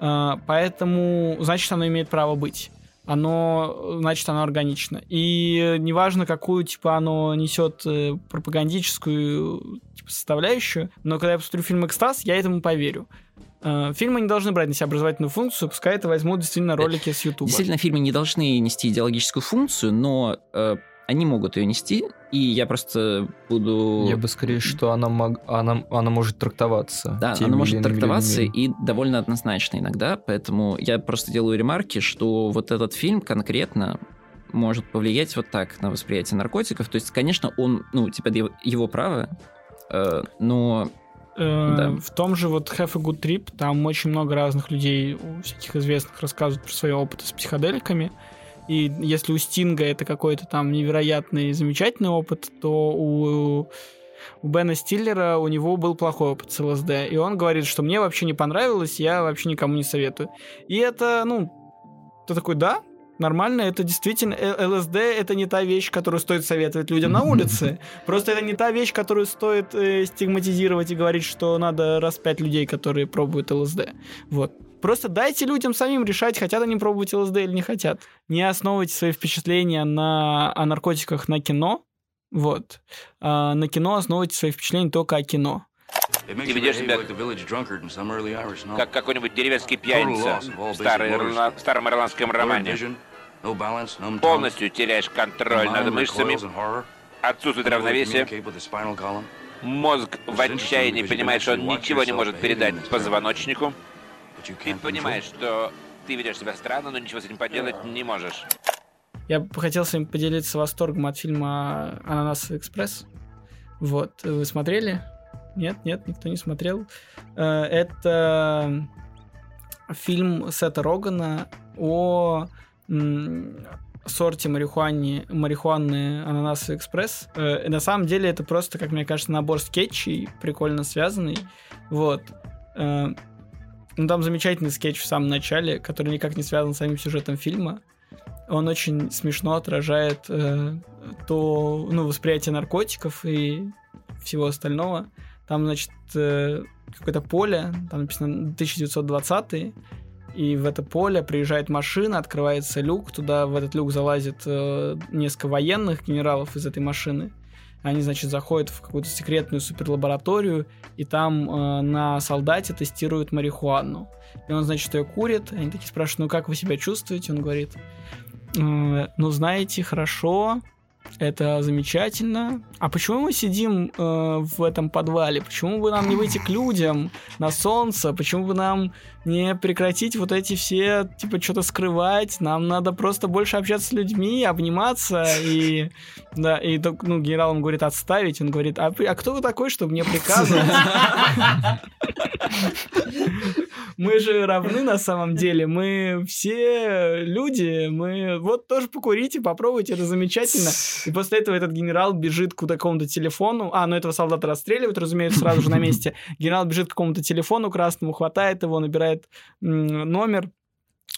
Э, поэтому, значит, оно имеет право быть. Оно, значит, оно органично. И неважно, какую, типа, оно несет э, пропагандическую типа, составляющую, но когда я посмотрю фильм «Экстаз», я этому поверю. Фильмы не должны брать на себя образовательную функцию, пускай это возьмут действительно ролики с YouTube. Действительно, фильмы не должны нести идеологическую функцию, но они могут ее нести, и я просто буду... Я бы скорее, что она, мог... она, она может трактоваться. Да, она может трактоваться и довольно однозначно иногда, поэтому я просто делаю ремарки, что вот этот фильм конкретно может повлиять вот так на восприятие наркотиков. То есть, конечно, он, ну, типа, его право, э, но э, да. В том же вот Have a Good Trip, там очень много разных людей, всяких известных, рассказывают про свои опыты с психоделиками. И если у Стинга это какой-то там невероятный, замечательный опыт, то у у Бена Стиллера у него был плохой опыт с ЛСД. И он говорит, что мне вообще не понравилось, я вообще никому не советую. И это, ну, ты такой, да, нормально, это действительно ЛСД это не та вещь, которую стоит советовать людям на улице. Просто это не та вещь, которую стоит э, стигматизировать и говорить, что надо распять людей, которые пробуют ЛСД. Вот. Просто дайте людям самим решать, хотят они пробовать ЛСД или не хотят. Не основывайте свои впечатления на, о наркотиках на кино. Вот. А на кино основывайте свои впечатления только о кино. Ты ведешь себя как какой-нибудь деревенский пьяница в старой, старом ирландском романе. Полностью теряешь контроль над мышцами, отсутствует равновесие. Мозг в отчаянии понимает, что он ничего не может передать позвоночнику. Ты понимаешь, что ты ведешь себя странно, но ничего с этим поделать не можешь. Я бы хотел с вами поделиться восторгом от фильма «Ананас экспресс». Вот, вы смотрели? Нет, нет, никто не смотрел. Э, это фильм Сета Рогана о сорте марихуаны, марихуаны Ананас Экспресс. Э, на самом деле это просто, как мне кажется, набор скетчей, прикольно связанный. Вот. Э, ну, там замечательный скетч в самом начале, который никак не связан с самим сюжетом фильма. он очень смешно отражает э, то, ну, восприятие наркотиков и всего остального. Там, значит, э, какое-то поле, там написано 1920 и в это поле приезжает машина, открывается люк, туда в этот люк залазит э, несколько военных генералов из этой машины. Они, значит, заходят в какую-то секретную суперлабораторию, и там э, на солдате тестируют марихуану. И он, значит, ее курит. Они такие спрашивают, ну как вы себя чувствуете? Он говорит, э, ну знаете, хорошо, это замечательно. А почему мы сидим э, в этом подвале? Почему бы нам не выйти к людям на солнце? Почему бы нам не прекратить вот эти все, типа, что-то скрывать? Нам надо просто больше общаться с людьми, обниматься. И, да, и ну, генерал он говорит отставить. Он говорит, а, а кто вы такой, чтобы мне приказывать? Мы же равны на самом деле. Мы все люди. Мы вот тоже покурите, попробуйте, это замечательно. И после этого этот генерал бежит к какому-то телефону. А, ну этого солдата расстреливают, разумеется, сразу же на месте. Генерал бежит к какому-то телефону красному, хватает его, набирает номер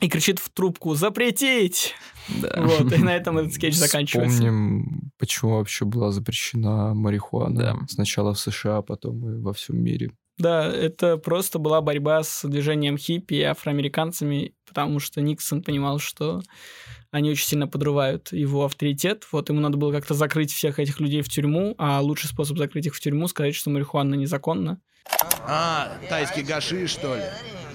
и кричит в трубку «Запретить!» да. Вот, и на этом этот скетч заканчивается. Помним, почему вообще была запрещена марихуана. Да. Сначала в США, потом и во всем мире. Да, это просто была борьба с движением хиппи и афроамериканцами, потому что Никсон понимал, что они очень сильно подрывают его авторитет. Вот ему надо было как-то закрыть всех этих людей в тюрьму, а лучший способ закрыть их в тюрьму — сказать, что марихуана незаконна. А, тайский гаши, что ли?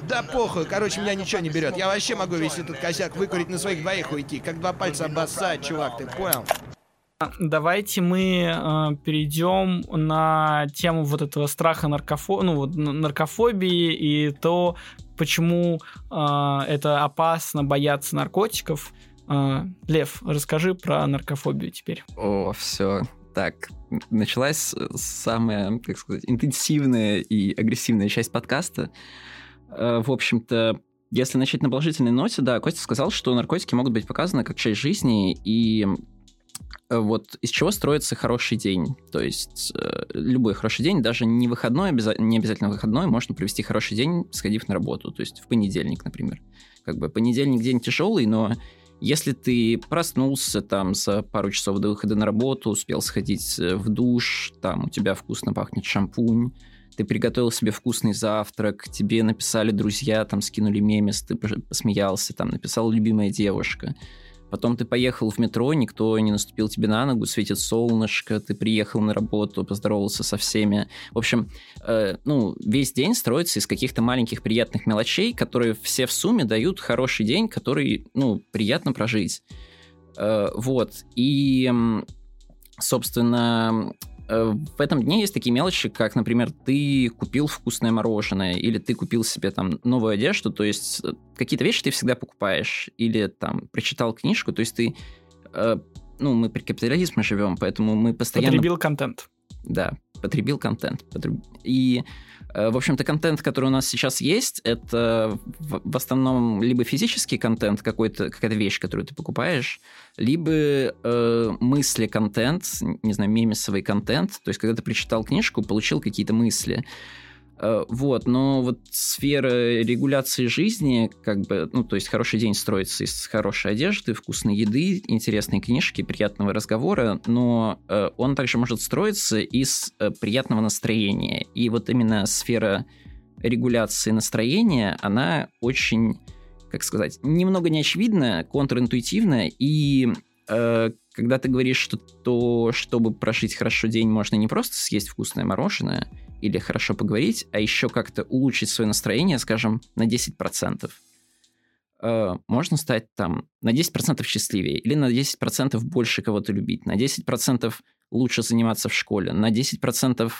Да похуй, короче, меня ничего не берет. Я вообще могу весь этот косяк выкурить на своих двоих уйти, как два пальца обоссать, чувак, ты понял? Давайте мы э, перейдем на тему вот этого страха наркофо... ну, вот, наркофобии и то, почему э, это опасно бояться наркотиков. Э, Лев, расскажи про наркофобию теперь. О, все. Так, началась самая, как сказать, интенсивная и агрессивная часть подкаста. Э, в общем-то, если начать на положительной ноте, да, Костя сказал, что наркотики могут быть показаны как часть жизни, и Э, вот из чего строится хороший день. То есть э, любой хороший день, даже не выходной, не обязательно выходной, можно провести хороший день, сходив на работу. То есть в понедельник, например. Как бы понедельник день тяжелый, но если ты проснулся там за пару часов до выхода на работу, успел сходить э, в душ, там у тебя вкусно пахнет шампунь, ты приготовил себе вкусный завтрак, тебе написали друзья, там скинули мемес, ты посмеялся, там написала любимая девушка – Потом ты поехал в метро, никто не наступил тебе на ногу, светит солнышко, ты приехал на работу, поздоровался со всеми. В общем, э, ну, весь день строится из каких-то маленьких приятных мелочей, которые все в сумме дают хороший день, который, ну, приятно прожить. Э, вот. И, собственно, в этом дне есть такие мелочи, как, например, ты купил вкусное мороженое, или ты купил себе там новую одежду, то есть э, какие-то вещи ты всегда покупаешь, или там прочитал книжку, то есть ты, э, ну, мы при капитализме живем, поэтому мы постоянно... Потребил контент. Да, потребил контент. И Э, в общем-то, контент, который у нас сейчас есть, это в основном либо физический контент, какой-то, какая-то вещь, которую ты покупаешь, либо э, мысли контент, не знаю, мемесовый контент, то есть когда ты прочитал книжку, получил какие-то мысли. Э, вот, но вот сфера регуляции жизни, как бы, ну, то есть хороший день строится из хорошей одежды, вкусной еды, интересной книжки, приятного разговора, но э, он также может строиться из э, приятного настроения. И вот именно сфера регуляции настроения, она очень, как сказать, немного неочевидная, контринтуитивная, и когда ты говоришь, что то, чтобы прожить хорошо день, можно не просто съесть вкусное мороженое, или хорошо поговорить, а еще как-то улучшить свое настроение, скажем, на 10%. Э, можно стать там на 10% счастливее или на 10% больше кого-то любить, на 10% лучше заниматься в школе, на 10%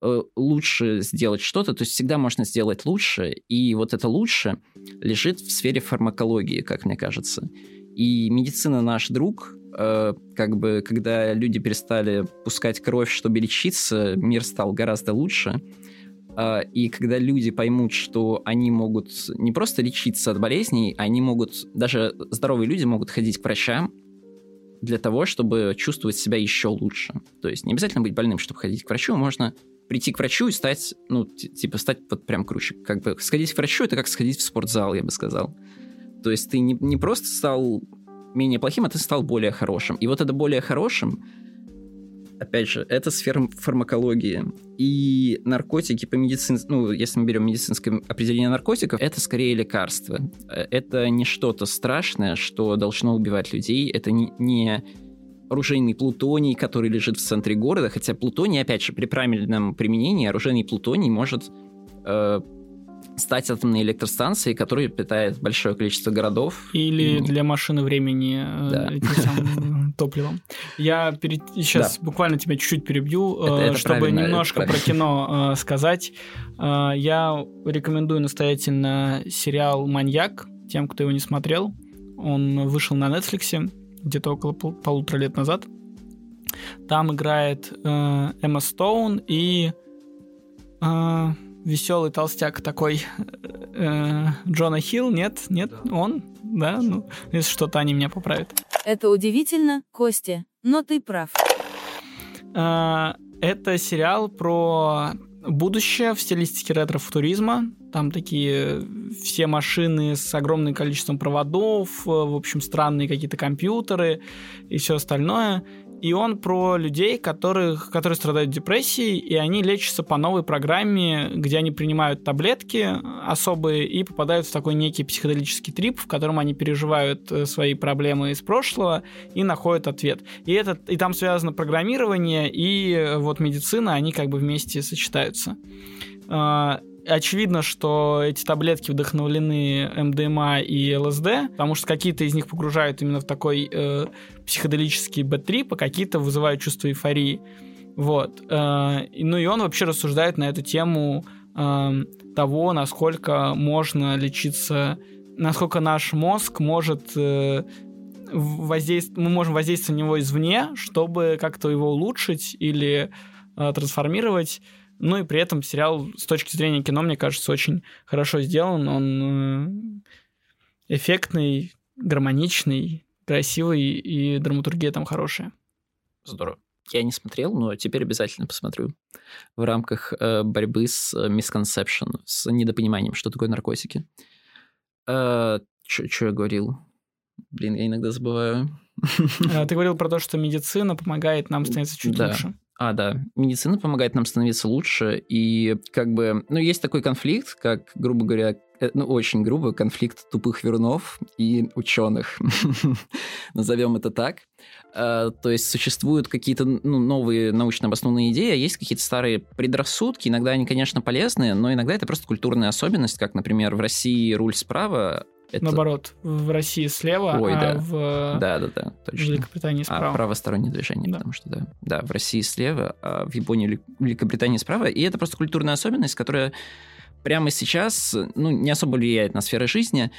э, лучше сделать что-то, то есть всегда можно сделать лучше, и вот это лучше лежит в сфере фармакологии, как мне кажется. И медицина наш друг, Э, как бы, когда люди перестали пускать кровь, чтобы лечиться, мир стал гораздо лучше. Э, и когда люди поймут, что они могут не просто лечиться от болезней, они могут, даже здоровые люди могут ходить к врачам для того, чтобы чувствовать себя еще лучше. То есть не обязательно быть больным, чтобы ходить к врачу, можно прийти к врачу и стать, ну, типа, стать вот прям круче. Как бы сходить к врачу — это как сходить в спортзал, я бы сказал. То есть ты не, не просто стал менее плохим, а ты стал более хорошим. И вот это более хорошим, опять же, это сфера фармакологии. И наркотики по медицине, ну, если мы берем медицинское определение наркотиков, это скорее лекарство. Это не что-то страшное, что должно убивать людей. Это не, не оружейный плутоний, который лежит в центре города, хотя плутоний, опять же, при правильном применении оружейный плутоний может э, стать атомной электростанцией, которая питает большое количество городов. Или и... для машины времени э, да. этим самым топливом. Я перед... сейчас да. буквально тебя чуть-чуть перебью, это, это чтобы немножко про кино э, сказать. Э, я рекомендую настоятельно сериал «Маньяк», тем, кто его не смотрел. Он вышел на Netflix где-то около пол- полутора лет назад. Там играет э, Эмма Стоун и э, веселый толстяк такой э, Джона Хилл. Нет, нет, да. он, да, ну, если что-то они меня поправят. Это удивительно, Костя, но ты прав. Э, это сериал про будущее в стилистике ретро-футуризма. Там такие все машины с огромным количеством проводов, э, в общем, странные какие-то компьютеры и все остальное. И он про людей, которых, которые страдают депрессией, и они лечатся по новой программе, где они принимают таблетки особые и попадают в такой некий психоделический трип, в котором они переживают э, свои проблемы из прошлого и находят ответ. И, это, и там связано программирование и э, вот медицина, они как бы вместе сочетаются. Очевидно, что эти таблетки вдохновлены МДМА и ЛСД, потому что какие-то из них погружают именно в такой э, психоделический бэт-трип, а какие-то вызывают чувство эйфории. Вот. Э, ну и он вообще рассуждает на эту тему э, того, насколько можно лечиться, насколько наш мозг может э, воздействовать, мы можем воздействовать на него извне, чтобы как-то его улучшить или э, трансформировать. Ну и при этом сериал с точки зрения кино, мне кажется, очень хорошо сделан. Он э, эффектный, гармоничный, красивый, и драматургия там хорошая. Здорово. Я не смотрел, но теперь обязательно посмотрю. В рамках э, борьбы с э, misconception, с недопониманием, что такое наркотики. Э, что я говорил? Блин, я иногда забываю. Э, ты говорил про то, что медицина помогает нам становиться чуть да. лучше. А, да. Медицина помогает нам становиться лучше, и как бы, ну, есть такой конфликт, как, грубо говоря, э, ну, очень грубо, конфликт тупых вернов и ученых. Назовем это так. Uh, то есть существуют какие-то ну, новые научно обоснованные идеи, а есть какие-то старые предрассудки. Иногда они, конечно, полезны, но иногда это просто культурная особенность, как, например, в России руль справа, это... Наоборот, в России слева, Ой, а да. в да, да, да, точно. Великобритании справа. А, правостороннее движение, да. потому что да. Да, в России слева, а в Японии, Великобритании справа. И это просто культурная особенность, которая прямо сейчас ну, не особо влияет на сферы жизни,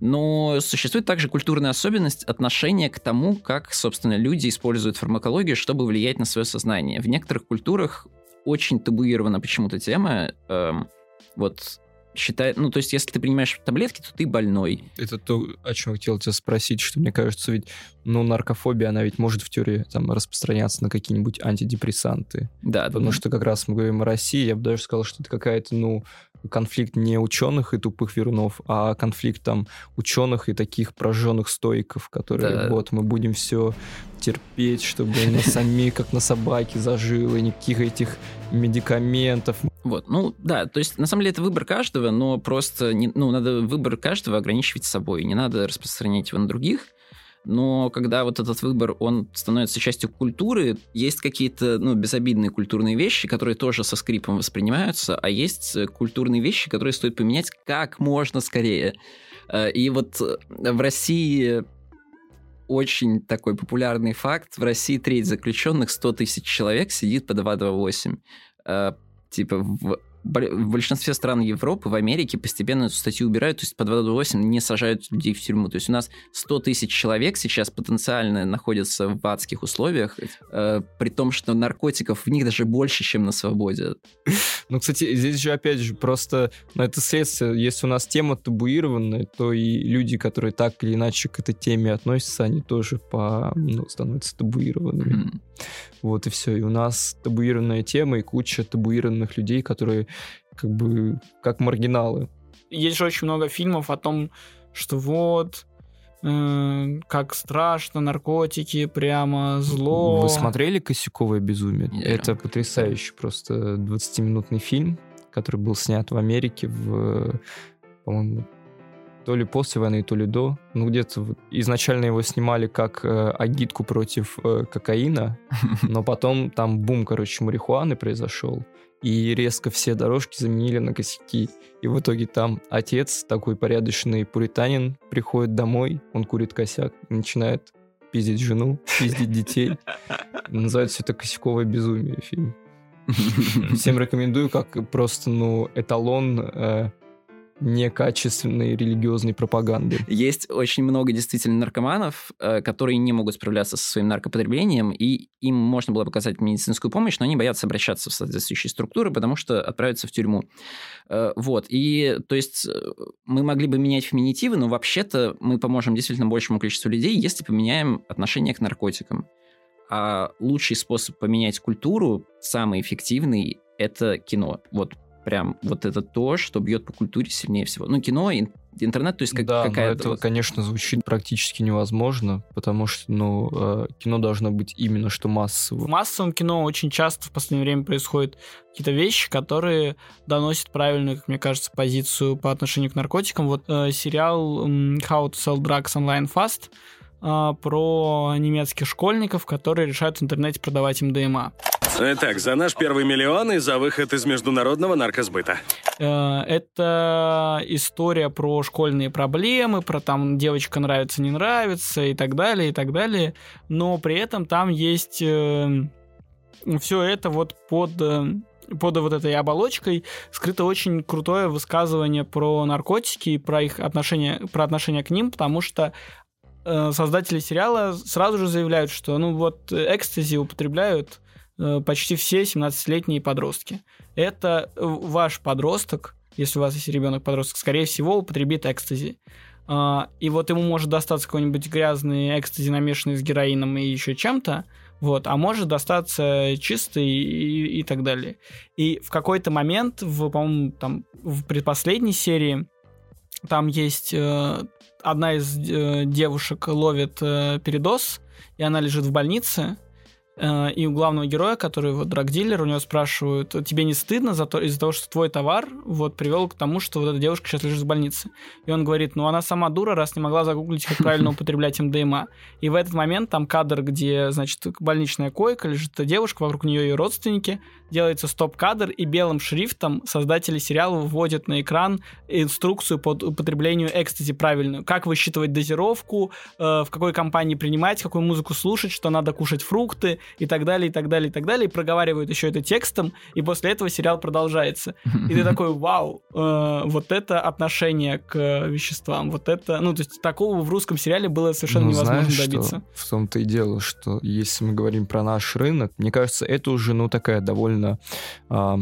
но существует также культурная особенность отношения к тому, как, собственно, люди используют фармакологию, чтобы влиять на свое сознание. В некоторых культурах очень табуирована почему-то тема эм, вот считает, ну, то есть, если ты принимаешь таблетки, то ты больной. Это то, о чем я хотел тебя спросить, что мне кажется, ведь, ну, наркофобия, она ведь может в теории там распространяться на какие-нибудь антидепрессанты. Да, Потому да. что как раз мы говорим о России, я бы даже сказал, что это какая-то, ну, конфликт не ученых и тупых верунов, а конфликт там ученых и таких прожженных стойков, которые да. вот мы будем все терпеть, чтобы на сами, как на собаке, зажило, никаких этих медикаментов. Вот, ну да, то есть на самом деле это выбор каждого, но просто не, ну, надо выбор каждого ограничивать собой, не надо распространять его на других но когда вот этот выбор, он становится частью культуры, есть какие-то, ну, безобидные культурные вещи, которые тоже со скрипом воспринимаются, а есть э, культурные вещи, которые стоит поменять как можно скорее. Э, и вот э, в России очень такой популярный факт. В России треть заключенных, 100 тысяч человек, сидит по 228. Типа в в большинстве стран Европы, в Америке постепенно эту статью убирают, то есть по 228 не сажают людей в тюрьму. То есть у нас 100 тысяч человек сейчас потенциально находятся в адских условиях, э, при том, что наркотиков в них даже больше, чем на свободе. Ну, кстати, здесь же, опять же, просто на это следствие, если у нас тема табуированная, то и люди, которые так или иначе к этой теме относятся, они тоже по, ну, становятся табуированными. Mm. Вот и все. И у нас табуированная тема и куча табуированных людей, которые как бы как маргиналы. Есть же очень много фильмов о том, что вот э, как страшно, наркотики, прямо зло. Вы смотрели «Косяковое безумие»? Нет. Это потрясающий просто 20-минутный фильм, который был снят в Америке в, по-моему, то ли после войны, то ли до. Ну, где-то изначально его снимали как э, агитку против э, кокаина, но потом там бум, короче, марихуаны произошел, и резко все дорожки заменили на косяки. И в итоге там отец, такой порядочный пуританин, приходит домой, он курит косяк, начинает пиздить жену, пиздить детей. Называется это «Косяковое безумие» фильм. Всем рекомендую, как просто, ну, эталон э, некачественной религиозной пропаганды. Есть очень много действительно наркоманов, э, которые не могут справляться со своим наркопотреблением, и им можно было показать медицинскую помощь, но они боятся обращаться в соответствующие структуры, потому что отправятся в тюрьму. Э, вот, и то есть э, мы могли бы менять феминитивы, но вообще-то мы поможем действительно большему количеству людей, если поменяем отношение к наркотикам. А лучший способ поменять культуру, самый эффективный, это кино. Вот прям вот это то, что бьет по культуре сильнее всего. Ну, кино, интернет, то есть как, да, какая-то... это, конечно, звучит практически невозможно, потому что, ну, э, кино должно быть именно что массовым. В массовом кино очень часто в последнее время происходят какие-то вещи, которые доносят правильную, как мне кажется, позицию по отношению к наркотикам. Вот э, сериал How to Sell Drugs Online Fast про немецких школьников, которые решают в интернете продавать МДМА. Итак, за наш первый миллион и за выход из международного наркосбыта. Э, это история про школьные проблемы, про там девочка нравится, не нравится и так далее, и так далее. Но при этом там есть э, все это вот под э, под вот этой оболочкой скрыто очень крутое высказывание про наркотики и про их отношение, про отношение к ним, потому что создатели сериала сразу же заявляют, что ну вот экстази употребляют Э, почти все 17-летние подростки. Это э, ваш подросток, если у вас есть ребенок-подросток, скорее всего, употребит экстази. А, и вот ему может достаться какой-нибудь грязный экстази, намешанный с героином и еще чем-то, вот, а может достаться чистый и, и так далее. И в какой-то момент, в, по-моему, там, в предпоследней серии, там есть э, одна из э, девушек ловит э, передоз, и она лежит в больнице, и у главного героя, который вот драгдилер, у него спрашивают, тебе не стыдно за то, из-за того, что твой товар вот привел к тому, что вот эта девушка сейчас лежит в больнице? И он говорит, ну она сама дура, раз не могла загуглить, как правильно употреблять МДМА. И в этот момент там кадр, где, значит, больничная койка, лежит девушка, вокруг нее ее родственники, делается стоп-кадр, и белым шрифтом создатели сериала вводят на экран инструкцию по употреблению экстази правильную. Как высчитывать дозировку, э, в какой компании принимать, какую музыку слушать, что надо кушать фрукты и так далее, и так далее, и так далее. И проговаривают еще это текстом, и после этого сериал продолжается. И ты такой, вау, э, вот это отношение к веществам, вот это... Ну, то есть такого в русском сериале было совершенно ну, невозможно знаешь, добиться. Что? В том-то и дело, что если мы говорим про наш рынок, мне кажется, это уже, ну, такая довольно а,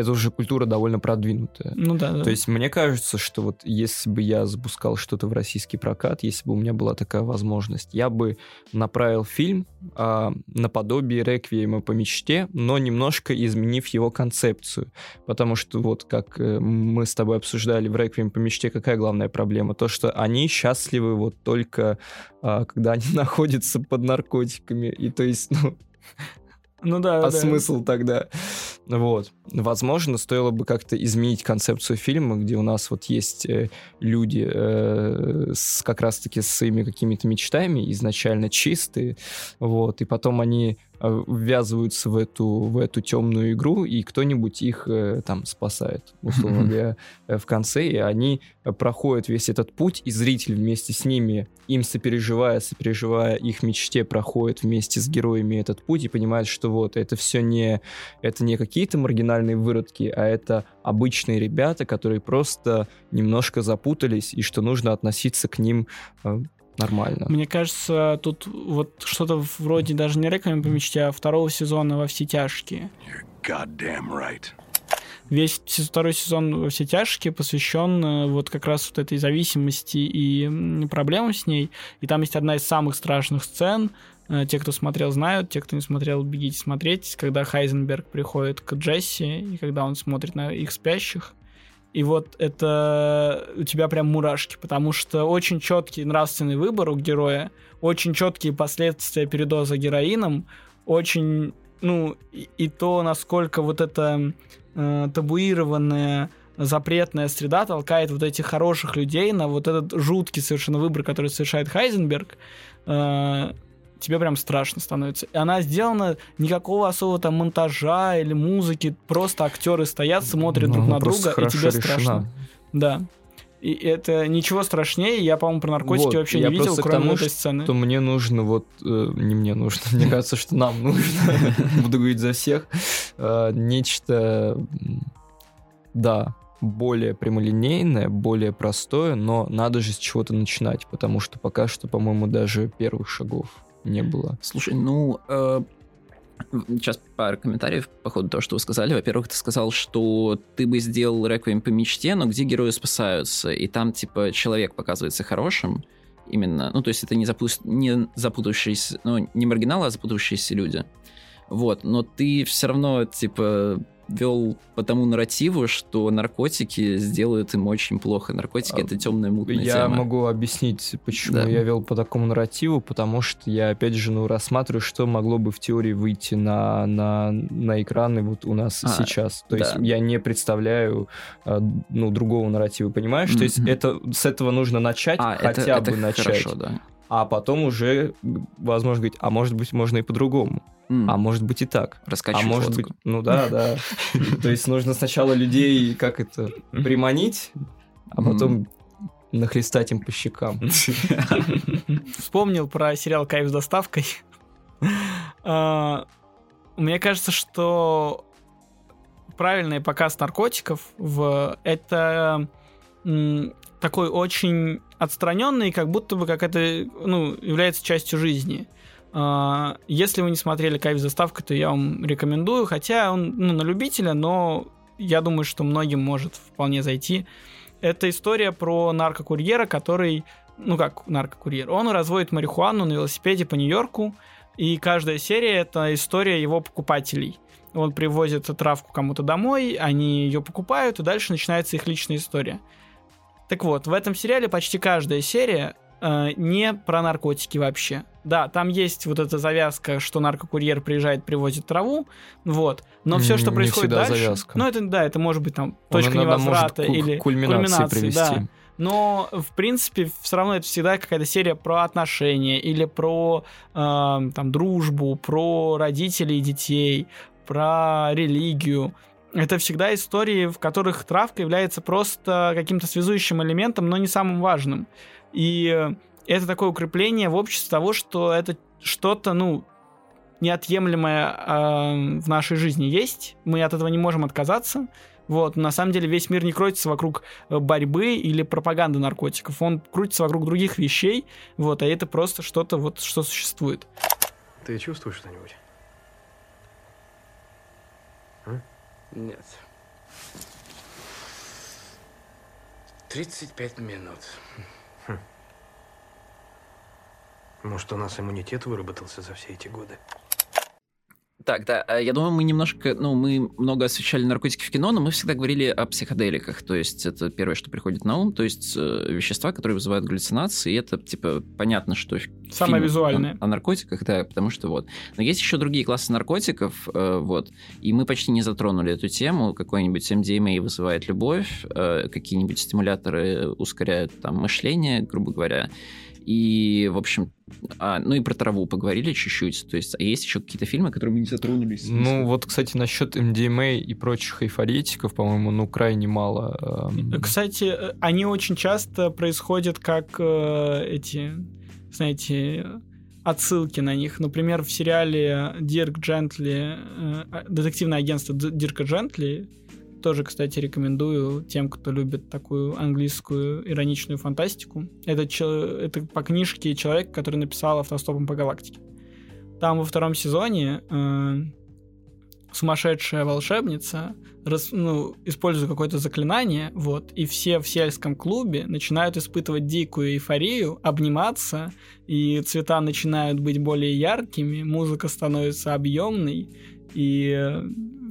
это уже культура довольно продвинутая. Ну да, да. То есть мне кажется, что вот если бы я запускал что-то в российский прокат, если бы у меня была такая возможность, я бы направил фильм а, наподобие «Реквиема по мечте», но немножко изменив его концепцию. Потому что вот как э, мы с тобой обсуждали в «Реквием по мечте», какая главная проблема? То, что они счастливы вот только а, когда они находятся под наркотиками. И то есть, ну, ну да. А да. смысл тогда? Вот. Возможно, стоило бы как-то изменить концепцию фильма, где у нас вот есть э, люди э, с, как раз-таки с своими какими-то мечтами, изначально чистые, вот, и потом они э, ввязываются в эту, в эту темную игру, и кто-нибудь их э, там спасает, условно говоря, э, в конце, и они проходят весь этот путь, и зритель вместе с ними, им сопереживая, сопереживая их мечте, проходит вместе с героями этот путь и понимает, что вот, это все не, это не какие-то маргинальные выродки, а это обычные ребята, которые просто немножко запутались, и что нужно относиться к ним э, нормально. Мне кажется, тут вот что-то вроде даже не реквием по мечте, а второго сезона во все тяжкие. right. Весь второй сезон во все тяжкие посвящен э, вот как раз вот этой зависимости и проблемам с ней. И там есть одна из самых страшных сцен, те, кто смотрел, знают, те, кто не смотрел, бегите смотреть, когда Хайзенберг приходит к Джесси, и когда он смотрит на их спящих, и вот это у тебя прям мурашки, потому что очень четкий нравственный выбор у героя, очень четкие последствия передоза героином, очень, ну, и, и то, насколько вот эта э, табуированная запретная среда толкает вот этих хороших людей на вот этот жуткий совершенно выбор, который совершает Хайзенберг, э, тебе прям страшно становится. И она сделана никакого особого там монтажа или музыки, просто актеры стоят, смотрят ну, друг на друга, и тебе решена. страшно. Да. И это ничего страшнее, я, по-моему, про наркотики вот, вообще не видел, кроме тому, этой сцены. Что мне нужно, вот, э, не мне нужно, мне кажется, что нам нужно, буду говорить за всех, э, нечто, да, более прямолинейное, более простое, но надо же с чего-то начинать, потому что пока что, по-моему, даже первых шагов не было. Слушай, ну, э, сейчас пару комментариев по ходу того, что вы сказали. Во-первых, ты сказал, что ты бы сделал реквием по мечте, но где герои спасаются, и там, типа, человек показывается хорошим, именно, ну, то есть это не, запу... не запутавшиеся, ну, не маргиналы, а запутавшиеся люди. Вот, но ты все равно, типа, вел по тому нарративу, что наркотики сделают им очень плохо. Наркотики а, это темная мутная я тема. Я могу объяснить, почему да. я вел по такому нарративу, потому что я опять же ну рассматриваю, что могло бы в теории выйти на на на экраны вот у нас а, сейчас. То да. есть я не представляю а, ну другого нарратива, понимаешь? Mm-hmm. То есть это с этого нужно начать, а, хотя это, бы это начать. Хорошо, да а потом уже, возможно, говорить, а может быть, можно и по-другому. Mm. А может быть и так. Раскачивать А может лодку. быть, ну да, да. То есть нужно сначала людей, как это, приманить, а потом нахлестать им по щекам. Вспомнил про сериал «Кайф с доставкой». А, мне кажется, что правильный показ наркотиков в это такой очень отстраненный, как будто бы как это ну, является частью жизни. А, если вы не смотрели «Кайф с заставкой», то я вам рекомендую, хотя он ну, на любителя, но я думаю, что многим может вполне зайти. Это история про наркокурьера, который, ну как наркокурьер, он разводит марихуану на велосипеде по Нью-Йорку, и каждая серия — это история его покупателей. Он привозит травку кому-то домой, они ее покупают, и дальше начинается их личная история. Так вот, в этом сериале почти каждая серия э, не про наркотики вообще. Да, там есть вот эта завязка, что наркокурьер приезжает, привозит траву, вот. Но все, что происходит дальше, завязка. ну это да, это может быть там точка Он невозврата может или кульминации, привести. да. Но в принципе все равно это всегда какая-то серия про отношения или про э, там дружбу, про родителей и детей, про религию это всегда истории, в которых травка является просто каким-то связующим элементом, но не самым важным. И это такое укрепление в обществе того, что это что-то, ну, неотъемлемое э, в нашей жизни есть. Мы от этого не можем отказаться. Вот, на самом деле весь мир не крутится вокруг э, борьбы или пропаганды наркотиков. Он крутится вокруг других вещей. Вот, а это просто что-то вот, что существует. Ты чувствуешь что-нибудь? Нет. 35 минут. Может, у нас иммунитет выработался за все эти годы? Так, да, э, я думаю, мы немножко, ну, мы много освещали наркотики в кино, но мы всегда говорили о психоделиках, то есть это первое, что приходит на ум, то есть э, вещества, которые вызывают галлюцинации, и это, типа, понятно, что Самое визуальное. О, о наркотиках, да, потому что вот. Но есть еще другие классы наркотиков, э, вот, и мы почти не затронули эту тему, какой-нибудь MDMA вызывает любовь, э, какие-нибудь стимуляторы ускоряют там мышление, грубо говоря, и, в общем, а, ну и про траву поговорили чуть-чуть. То есть, а есть еще какие-то фильмы, которые мы не затронулись? Ну, вот, кстати, насчет MDMA и прочих эйфоретиков, по-моему, ну, крайне мало. Эм... Кстати, э, они очень часто происходят как э, эти, знаете, отсылки на них. Например, в сериале Дирк Джентли, э, детективное агентство Дирка Джентли, тоже, кстати, рекомендую тем, кто любит такую английскую ироничную фантастику. Это, это по книжке человек, который написал «Автостопом по галактике». Там во втором сезоне э, сумасшедшая волшебница рас, ну, использует какое-то заклинание, вот, и все в сельском клубе начинают испытывать дикую эйфорию, обниматься, и цвета начинают быть более яркими, музыка становится объемной, и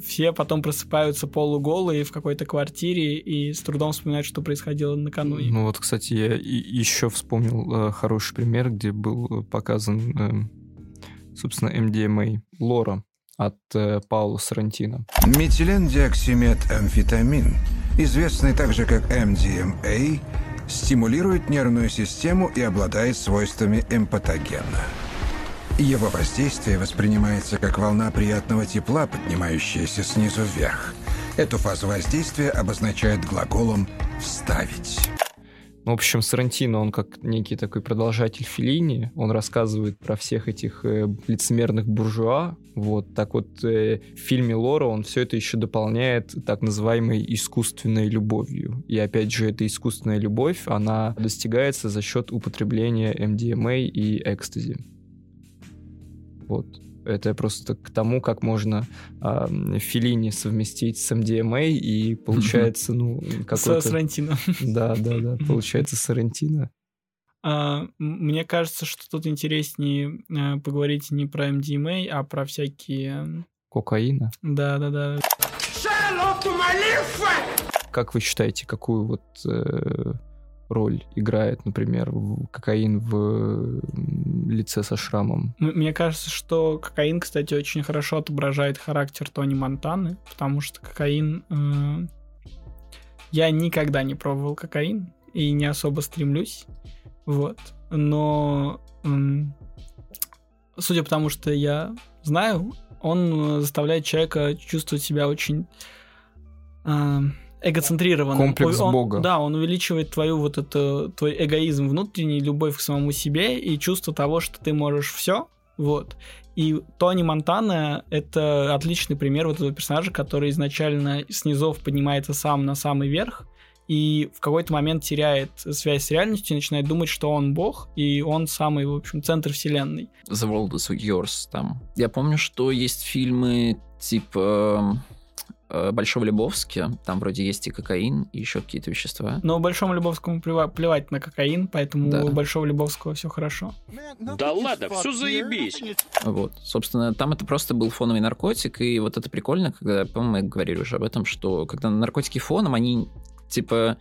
все потом просыпаются полуголые в какой-то квартире и с трудом вспоминают, что происходило накануне. Ну вот, кстати, я еще вспомнил э, хороший пример, где был показан, э, собственно, MDMA, Лора от э, Паула Сарантино. Метилендиоксимет-амфетамин, известный также как MDMA, стимулирует нервную систему и обладает свойствами эмпатогена. Его воздействие воспринимается как волна приятного тепла, поднимающаяся снизу вверх. Эту фазу воздействия обозначает глаголом «вставить». В общем, Сарантино, он как некий такой продолжатель Филини, он рассказывает про всех этих э, лицемерных буржуа, вот, так вот э, в фильме Лора он все это еще дополняет так называемой искусственной любовью. И опять же, эта искусственная любовь, она достигается за счет употребления MDMA и экстази. Вот. Это просто к тому, как можно э, Филини совместить с MDMA, и получается, ну, какой-то... С Сарантино. Да, да, да, получается Сарантино. А, мне кажется, что тут интереснее а, поговорить не про MDMA, а про всякие... Кокаина? Да, да, да. Как вы считаете, какую вот э, роль играет, например, кокаин в лице со шрамом. Мне кажется, что кокаин, кстати, очень хорошо отображает характер Тони Монтаны, потому что кокаин... Э, я никогда не пробовал кокаин и не особо стремлюсь, вот. Но э, судя по тому, что я знаю, он заставляет человека чувствовать себя очень... Э, эгоцентрированным. Комплекс он, Бога. Да, он увеличивает твою вот это, твой эгоизм внутренний, любовь к самому себе и чувство того, что ты можешь все. Вот. И Тони Монтана — это отличный пример вот этого персонажа, который изначально снизов поднимается сам на самый верх, и в какой-то момент теряет связь с реальностью и начинает думать, что он бог, и он самый, в общем, центр вселенной. The World is Yours там. Я помню, что есть фильмы типа Э, Большого Любовске, там вроде есть и кокаин, и еще какие-то вещества. Но Большому Любовскому плевать на кокаин, поэтому да. у Большого Любовского все хорошо. Да ладно, все заебись. Вот, собственно, там это просто был фоновый наркотик, и вот это прикольно, когда, по-моему, мы говорили уже об этом, что когда наркотики фоном, они типа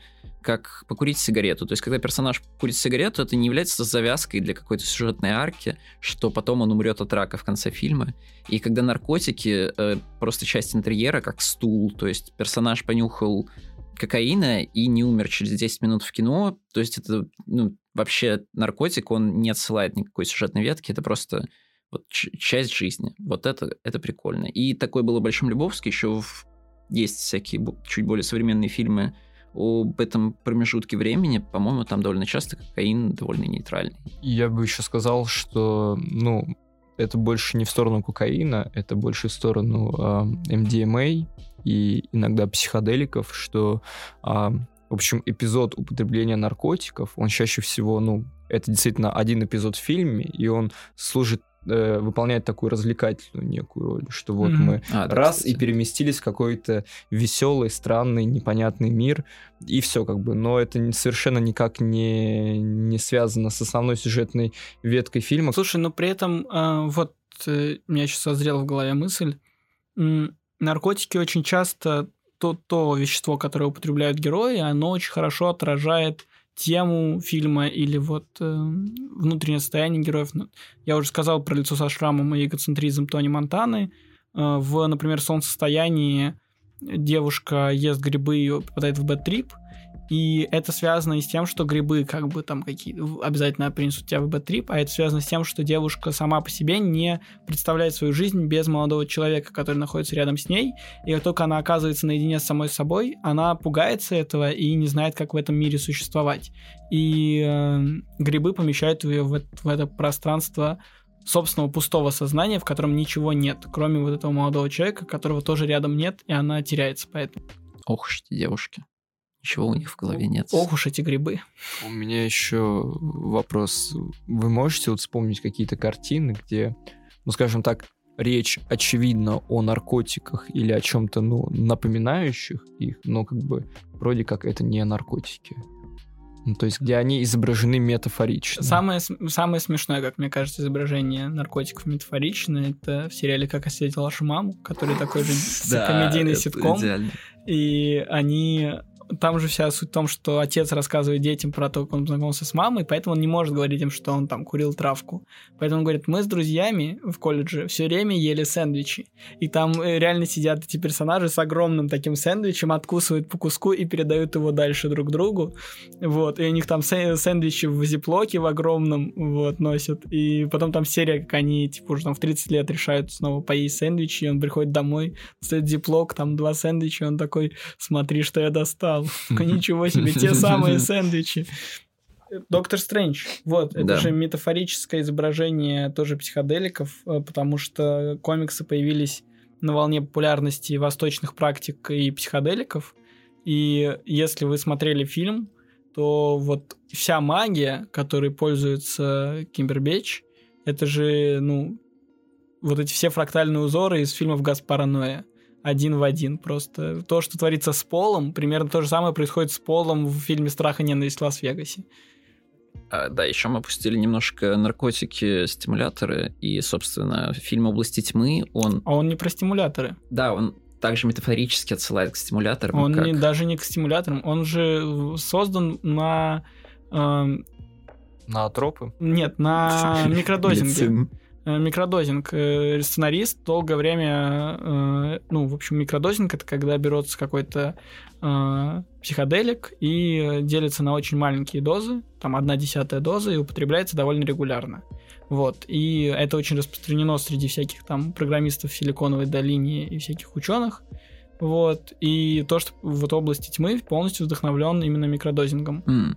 как покурить сигарету. То есть, когда персонаж курит сигарету, это не является завязкой для какой-то сюжетной арки, что потом он умрет от рака в конце фильма. И когда наркотики э, просто часть интерьера, как стул, то есть персонаж понюхал кокаина и не умер через 10 минут в кино, то есть это ну, вообще наркотик, он не отсылает никакой сюжетной ветки, это просто вот часть жизни. Вот это, это прикольно. И такое было Большом Любовске, еще в... есть всякие чуть более современные фильмы об этом промежутке времени, по-моему, там довольно часто кокаин довольно нейтральный. Я бы еще сказал, что, ну, это больше не в сторону кокаина, это больше в сторону э, MDMA и иногда психоделиков, что, э, в общем, эпизод употребления наркотиков, он чаще всего, ну, это действительно один эпизод в фильме, и он служит э, выполняет такую развлекательную некую роль, что вот mm-hmm. мы а, раз да, и переместились в какой-то веселый, странный, непонятный мир, и все как бы. Но это совершенно никак не, не связано с основной сюжетной веткой фильма. Слушай, но при этом э, вот э, у меня сейчас созрела в голове мысль, наркотики очень часто то, то вещество, которое употребляют герои, оно очень хорошо отражает тему фильма или вот э, внутреннее состояние героев. Ну, я уже сказал про лицо со шрамом и эгоцентризм Тони Монтаны. Э, в, например, солнцестоянии девушка ест грибы и попадает в bad trip, и это связано и с тем, что грибы как бы там какие обязательно принесут тебя в bad trip, а это связано с тем, что девушка сама по себе не представляет свою жизнь без молодого человека, который находится рядом с ней, и как только она оказывается наедине с самой собой, она пугается этого и не знает, как в этом мире существовать. И э, грибы помещают ее в, в это пространство собственного пустого сознания, в котором ничего нет, кроме вот этого молодого человека, которого тоже рядом нет, и она теряется поэтому. Ох эти девушки. Ничего у них в голове нет. Ох уж эти грибы. У меня еще вопрос. Вы можете вот вспомнить какие-то картины, где, ну, скажем так, речь очевидно о наркотиках или о чем-то, ну, напоминающих их, но как бы вроде как это не наркотики. Ну, то есть, где они изображены метафорично. Самое, самое смешное, как мне кажется, изображение наркотиков метафорично, это в сериале «Как я встретил вашу маму», который такой же комедийный ситком. И они там же вся суть в том, что отец рассказывает детям про то, как он познакомился с мамой, поэтому он не может говорить им, что он там курил травку. Поэтому он говорит, мы с друзьями в колледже все время ели сэндвичи. И там э, реально сидят эти персонажи с огромным таким сэндвичем, откусывают по куску и передают его дальше друг другу. Вот. И у них там сэндвичи в зиплоке в огромном вот, носят. И потом там серия, как они типа уже там в 30 лет решают снова поесть сэндвичи, и он приходит домой, стоит зиплок, там два сэндвича, и он такой, смотри, что я достал сказал. Ничего себе, те самые сэндвичи. Доктор Стрэндж. Вот, это да. же метафорическое изображение тоже психоделиков, э, потому что комиксы появились на волне популярности восточных практик и психоделиков. И если вы смотрели фильм, то вот вся магия, которой пользуется Кимбербеч, это же, ну, вот эти все фрактальные узоры из фильмов Гаспара Ноя один в один. Просто то, что творится с Полом, примерно то же самое происходит с Полом в фильме «Страх и ненависть в Лас-Вегасе». А, да, еще мы опустили немножко наркотики, стимуляторы, и, собственно, фильм «Области тьмы», он... А он не про стимуляторы. Да, он также метафорически отсылает к стимуляторам. Он как... не, даже не к стимуляторам, он же создан на... Э... На тропы? Нет, на микродозинге. Э, микродозинг. Э, сценарист долгое время, э, ну, в общем, микродозинг это когда берется какой-то психоделик и делится на очень маленькие дозы, там одна десятая доза, и употребляется довольно регулярно. Вот. И это очень распространено среди всяких там программистов Силиконовой долине и всяких ученых. Вот. И то, что вот области тьмы полностью вдохновлен именно микродозингом. Mm.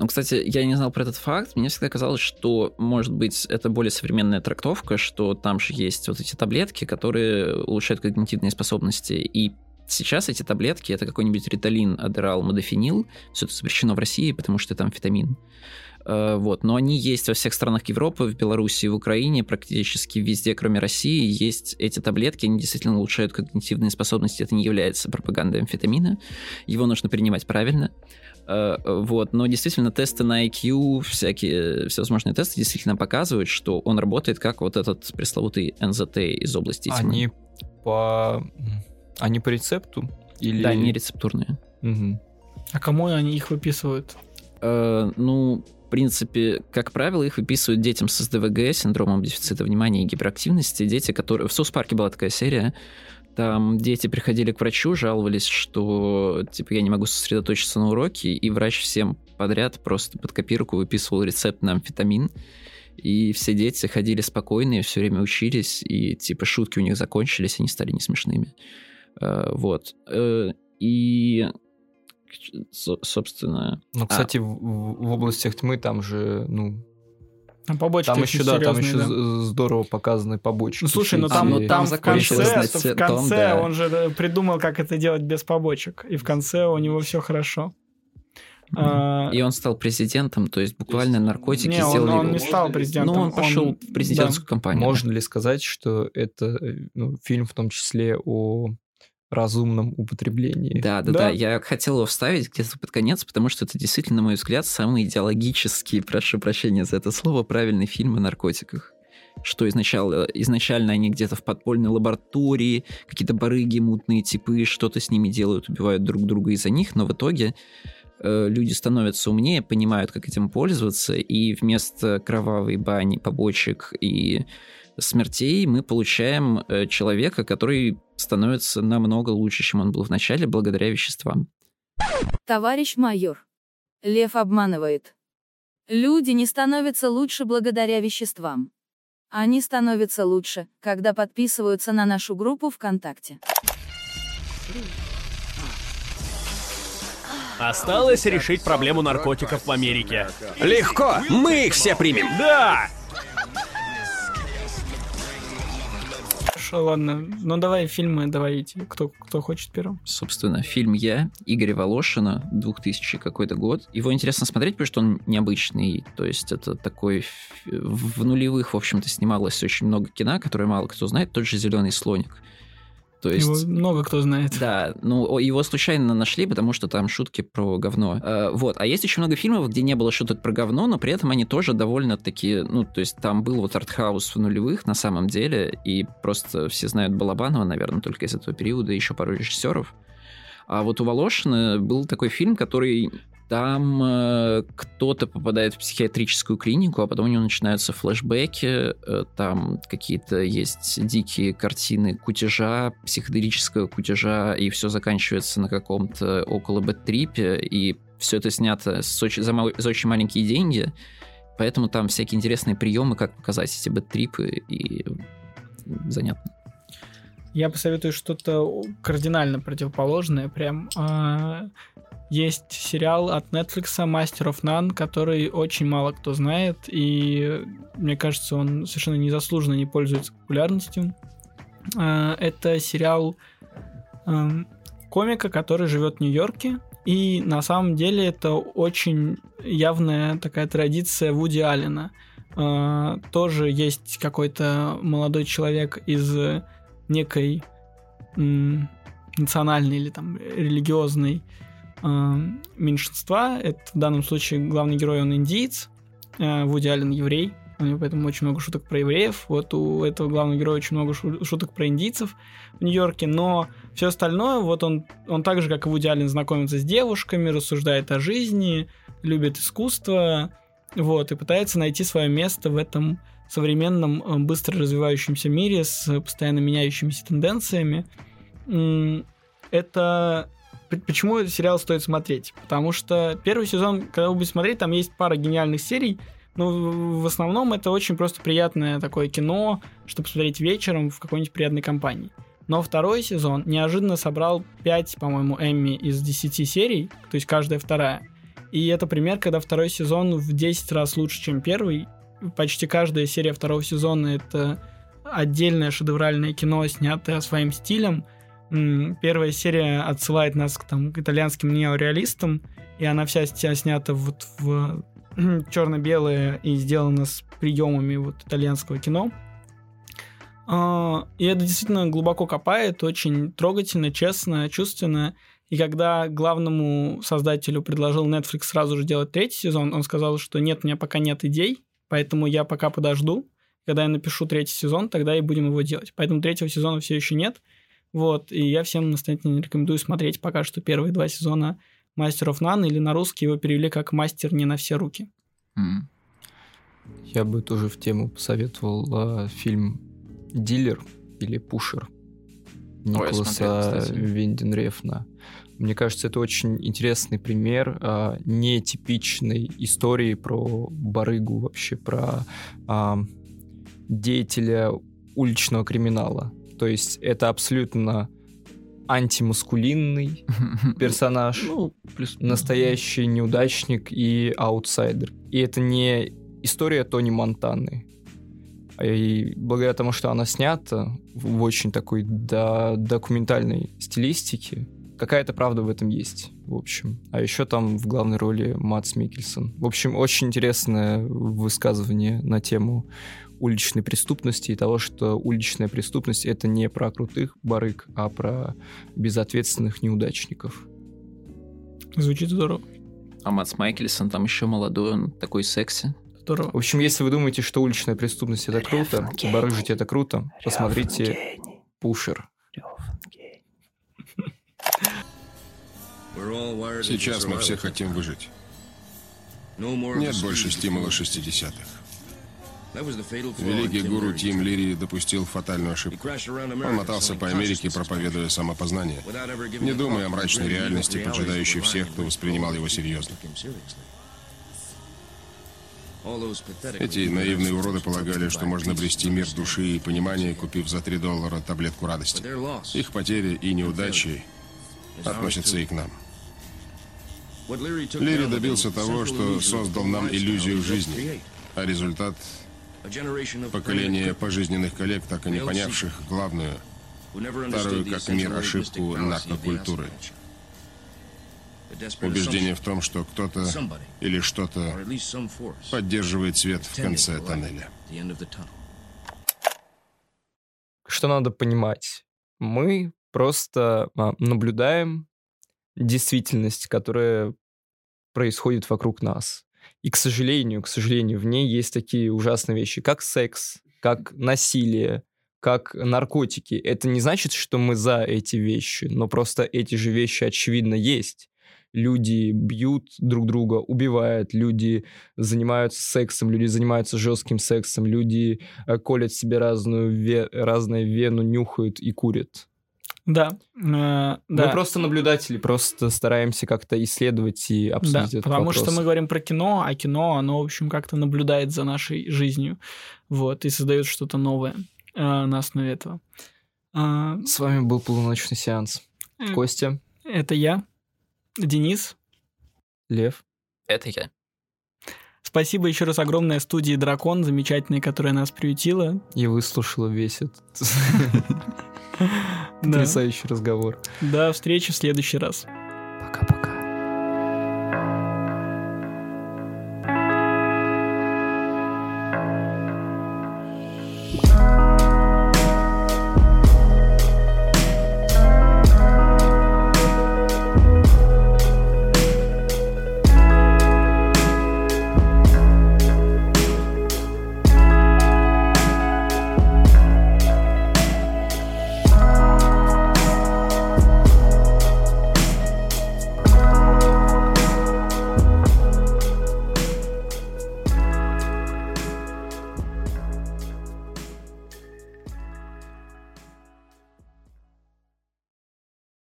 Ну, кстати, я не знал про этот факт. Мне всегда казалось, что, может быть, это более современная трактовка, что там же есть вот эти таблетки, которые улучшают когнитивные способности. И сейчас эти таблетки, это какой-нибудь риталин, адерал, модофенил. Все это запрещено в России, потому что там фетамин. Э, вот. Но они есть во всех странах Европы, в Беларуси, в Украине, практически везде, кроме России, есть эти таблетки, они действительно улучшают когнитивные способности, это не является пропагандой амфетамина, его нужно принимать правильно. Э, вот, но действительно тесты на IQ, всякие всевозможные тесты действительно показывают, что он работает как вот этот пресловутый НЗТ из области тьмы. Они по... Они по рецепту? Или... Да, они рецептурные. Угу. А кому они их выписывают? Э, ну, в принципе, как правило, их выписывают детям с СДВГ, синдромом дефицита внимания и гиперактивности. Дети, которые... В Соус-парке была такая серия, там дети приходили к врачу, жаловались, что типа я не могу сосредоточиться на уроке, и врач всем подряд просто под копирку выписывал рецепт на амфетамин. И все дети ходили спокойные, все время учились, и типа шутки у них закончились, они стали не смешными. Э, вот. Э, и собственно... Ну, кстати, а... в, в областях тьмы там же, ну, там побочки Там еще, да, там еще да. здорово показаны побочки. Ну, слушай, ну там, ну, там, в конце, в конце том, да. он же придумал, как это делать без побочек. И в конце у него все хорошо. А, и он стал президентом, то есть буквально наркотики не, сделали он, он его. не стал президентом. Ну, он пошел он, в президентскую да. кампанию. Можно ли сказать, что это ну, фильм в том числе о разумном употреблении. Да, да, да, да. Я хотел его вставить где-то под конец, потому что это действительно, на мой взгляд, самый идеологический, прошу прощения за это слово, правильный фильм о наркотиках что изначально, изначально они где-то в подпольной лаборатории, какие-то барыги, мутные типы, что-то с ними делают, убивают друг друга из-за них, но в итоге э, люди становятся умнее, понимают, как этим пользоваться, и вместо кровавой бани, побочек и смертей мы получаем э, человека, который становится намного лучше, чем он был в начале, благодаря веществам. Товарищ майор. Лев обманывает. Люди не становятся лучше благодаря веществам. Они становятся лучше, когда подписываются на нашу группу ВКонтакте. Осталось решить проблему наркотиков в Америке. Легко! Мы их все примем! Да! Хорошо, ладно. Ну давай фильмы, давайте. Кто, кто хочет первым? Собственно, фильм «Я» Игоря Волошина, 2000 какой-то год. Его интересно смотреть, потому что он необычный. То есть это такой... В нулевых, в общем-то, снималось очень много кино, которое мало кто знает. Тот же «Зеленый слоник». То есть, его много кто знает. Да, ну его случайно нашли, потому что там шутки про говно. Э, вот, а есть очень много фильмов, где не было шуток про говно, но при этом они тоже довольно-таки, ну, то есть там был вот артхаус в нулевых на самом деле, и просто все знают Балабанова, наверное, только из этого периода, еще пару режиссеров. А вот у Волошина был такой фильм, который там э, кто-то попадает в психиатрическую клинику, а потом у него начинаются флешбеки, э, там какие-то есть дикие картины кутежа, психоделического кутежа, и все заканчивается на каком-то около бэт-трипе, и все это снято с очень, за, за очень маленькие деньги, поэтому там всякие интересные приемы, как показать эти бэт-трипы, и занятно. Я посоветую что-то кардинально противоположное, прям э, есть сериал от Netflix Master of None, который очень мало кто знает, и мне кажется, он совершенно незаслуженно не пользуется популярностью. А, это сериал эм, комика, который живет в Нью-Йорке, и на самом деле это очень явная такая традиция Вуди Аллена. А, тоже есть какой-то молодой человек из некой национальной или там религиозной меньшинства. Это в данном случае главный герой, он индиец, э, Вуди Аллен еврей, у него поэтому очень много шуток про евреев. Вот у этого главного героя очень много шуток про индийцев в Нью-Йорке, но все остальное, вот он, он так же, как и Вуди Аллен, знакомится с девушками, рассуждает о жизни, любит искусство, вот, и пытается найти свое место в этом современном, э, быстро развивающемся мире с постоянно меняющимися тенденциями. Это почему этот сериал стоит смотреть? Потому что первый сезон, когда вы будете смотреть, там есть пара гениальных серий, но в основном это очень просто приятное такое кино, чтобы посмотреть вечером в какой-нибудь приятной компании. Но второй сезон неожиданно собрал 5, по-моему, Эмми из 10 серий, то есть каждая вторая. И это пример, когда второй сезон в 10 раз лучше, чем первый. Почти каждая серия второго сезона это отдельное шедевральное кино, снятое своим стилем, Первая серия отсылает нас к, там, к итальянским неореалистам, и она вся снята вот в черно-белое и сделана с приемами вот итальянского кино. А, и это действительно глубоко копает, очень трогательно, честно, чувственно. И когда главному создателю предложил Netflix сразу же делать третий сезон, он сказал, что нет, у меня пока нет идей, поэтому я пока подожду. Когда я напишу третий сезон, тогда и будем его делать. Поэтому третьего сезона все еще нет. Вот, и я всем настоятельно рекомендую смотреть пока что первые два сезона Master of None, или на русский его перевели как «Мастер не на все руки». Mm. Я бы тоже в тему посоветовал э, фильм «Дилер» или «Пушер» Николаса Винденрефна. Мне кажется, это очень интересный пример э, нетипичной истории про барыгу, вообще про э, деятеля уличного криминала. То есть это абсолютно антимаскулинный персонаж, ну, плюс, настоящий неудачник и аутсайдер. И это не история Тони Монтаны. И благодаря тому, что она снята в очень такой да, документальной стилистике, какая-то правда в этом есть, в общем. А еще там в главной роли Матс Микельсон. В общем, очень интересное высказывание на тему уличной преступности и того, что уличная преступность это не про крутых барыг, а про безответственных неудачников. Звучит здорово. А Матс Майкельсон там еще молодой, он такой секси. Здорово. В общем, если вы думаете, что уличная преступность это круто, барыжить это круто, посмотрите Пушер. Сейчас мы все хотим выжить. Нет больше стимула 60-х. Великий гуру Тим Лири допустил фатальную ошибку. Он мотался по Америке, проповедуя самопознание, не думая о мрачной реальности, поджидающей всех, кто воспринимал его серьезно. Эти наивные уроды полагали, что можно обрести мир души и понимания, купив за 3 доллара таблетку радости. Их потери и неудачи относятся и к нам. Лири добился того, что создал нам иллюзию жизни, а результат Поколение пожизненных коллег, так и не понявших главную, вторую как мир ошибку наркокультуры. Убеждение в том, что кто-то или что-то поддерживает свет в конце тоннеля. Что надо понимать? Мы просто а, наблюдаем действительность, которая происходит вокруг нас. И, к сожалению, к сожалению, в ней есть такие ужасные вещи, как секс, как насилие, как наркотики. Это не значит, что мы за эти вещи, но просто эти же вещи, очевидно, есть. Люди бьют друг друга, убивают, люди занимаются сексом, люди занимаются жестким сексом, люди э, колят себе разную ве- разные вену, нюхают и курят. Да, э, да. Мы просто наблюдатели, просто стараемся как-то исследовать и обсудить да, этот потому вопрос. что мы говорим про кино, а кино, оно, в общем, как-то наблюдает за нашей жизнью, вот, и создает что-то новое э, на основе этого. А... С вами был полуночный сеанс. Э, Костя. Это я, Денис. Лев. Это я. Спасибо еще раз огромное студии Дракон, замечательной, которая нас приютила. И выслушала весь этот потрясающий разговор. До встречи в следующий раз. Пока-пока.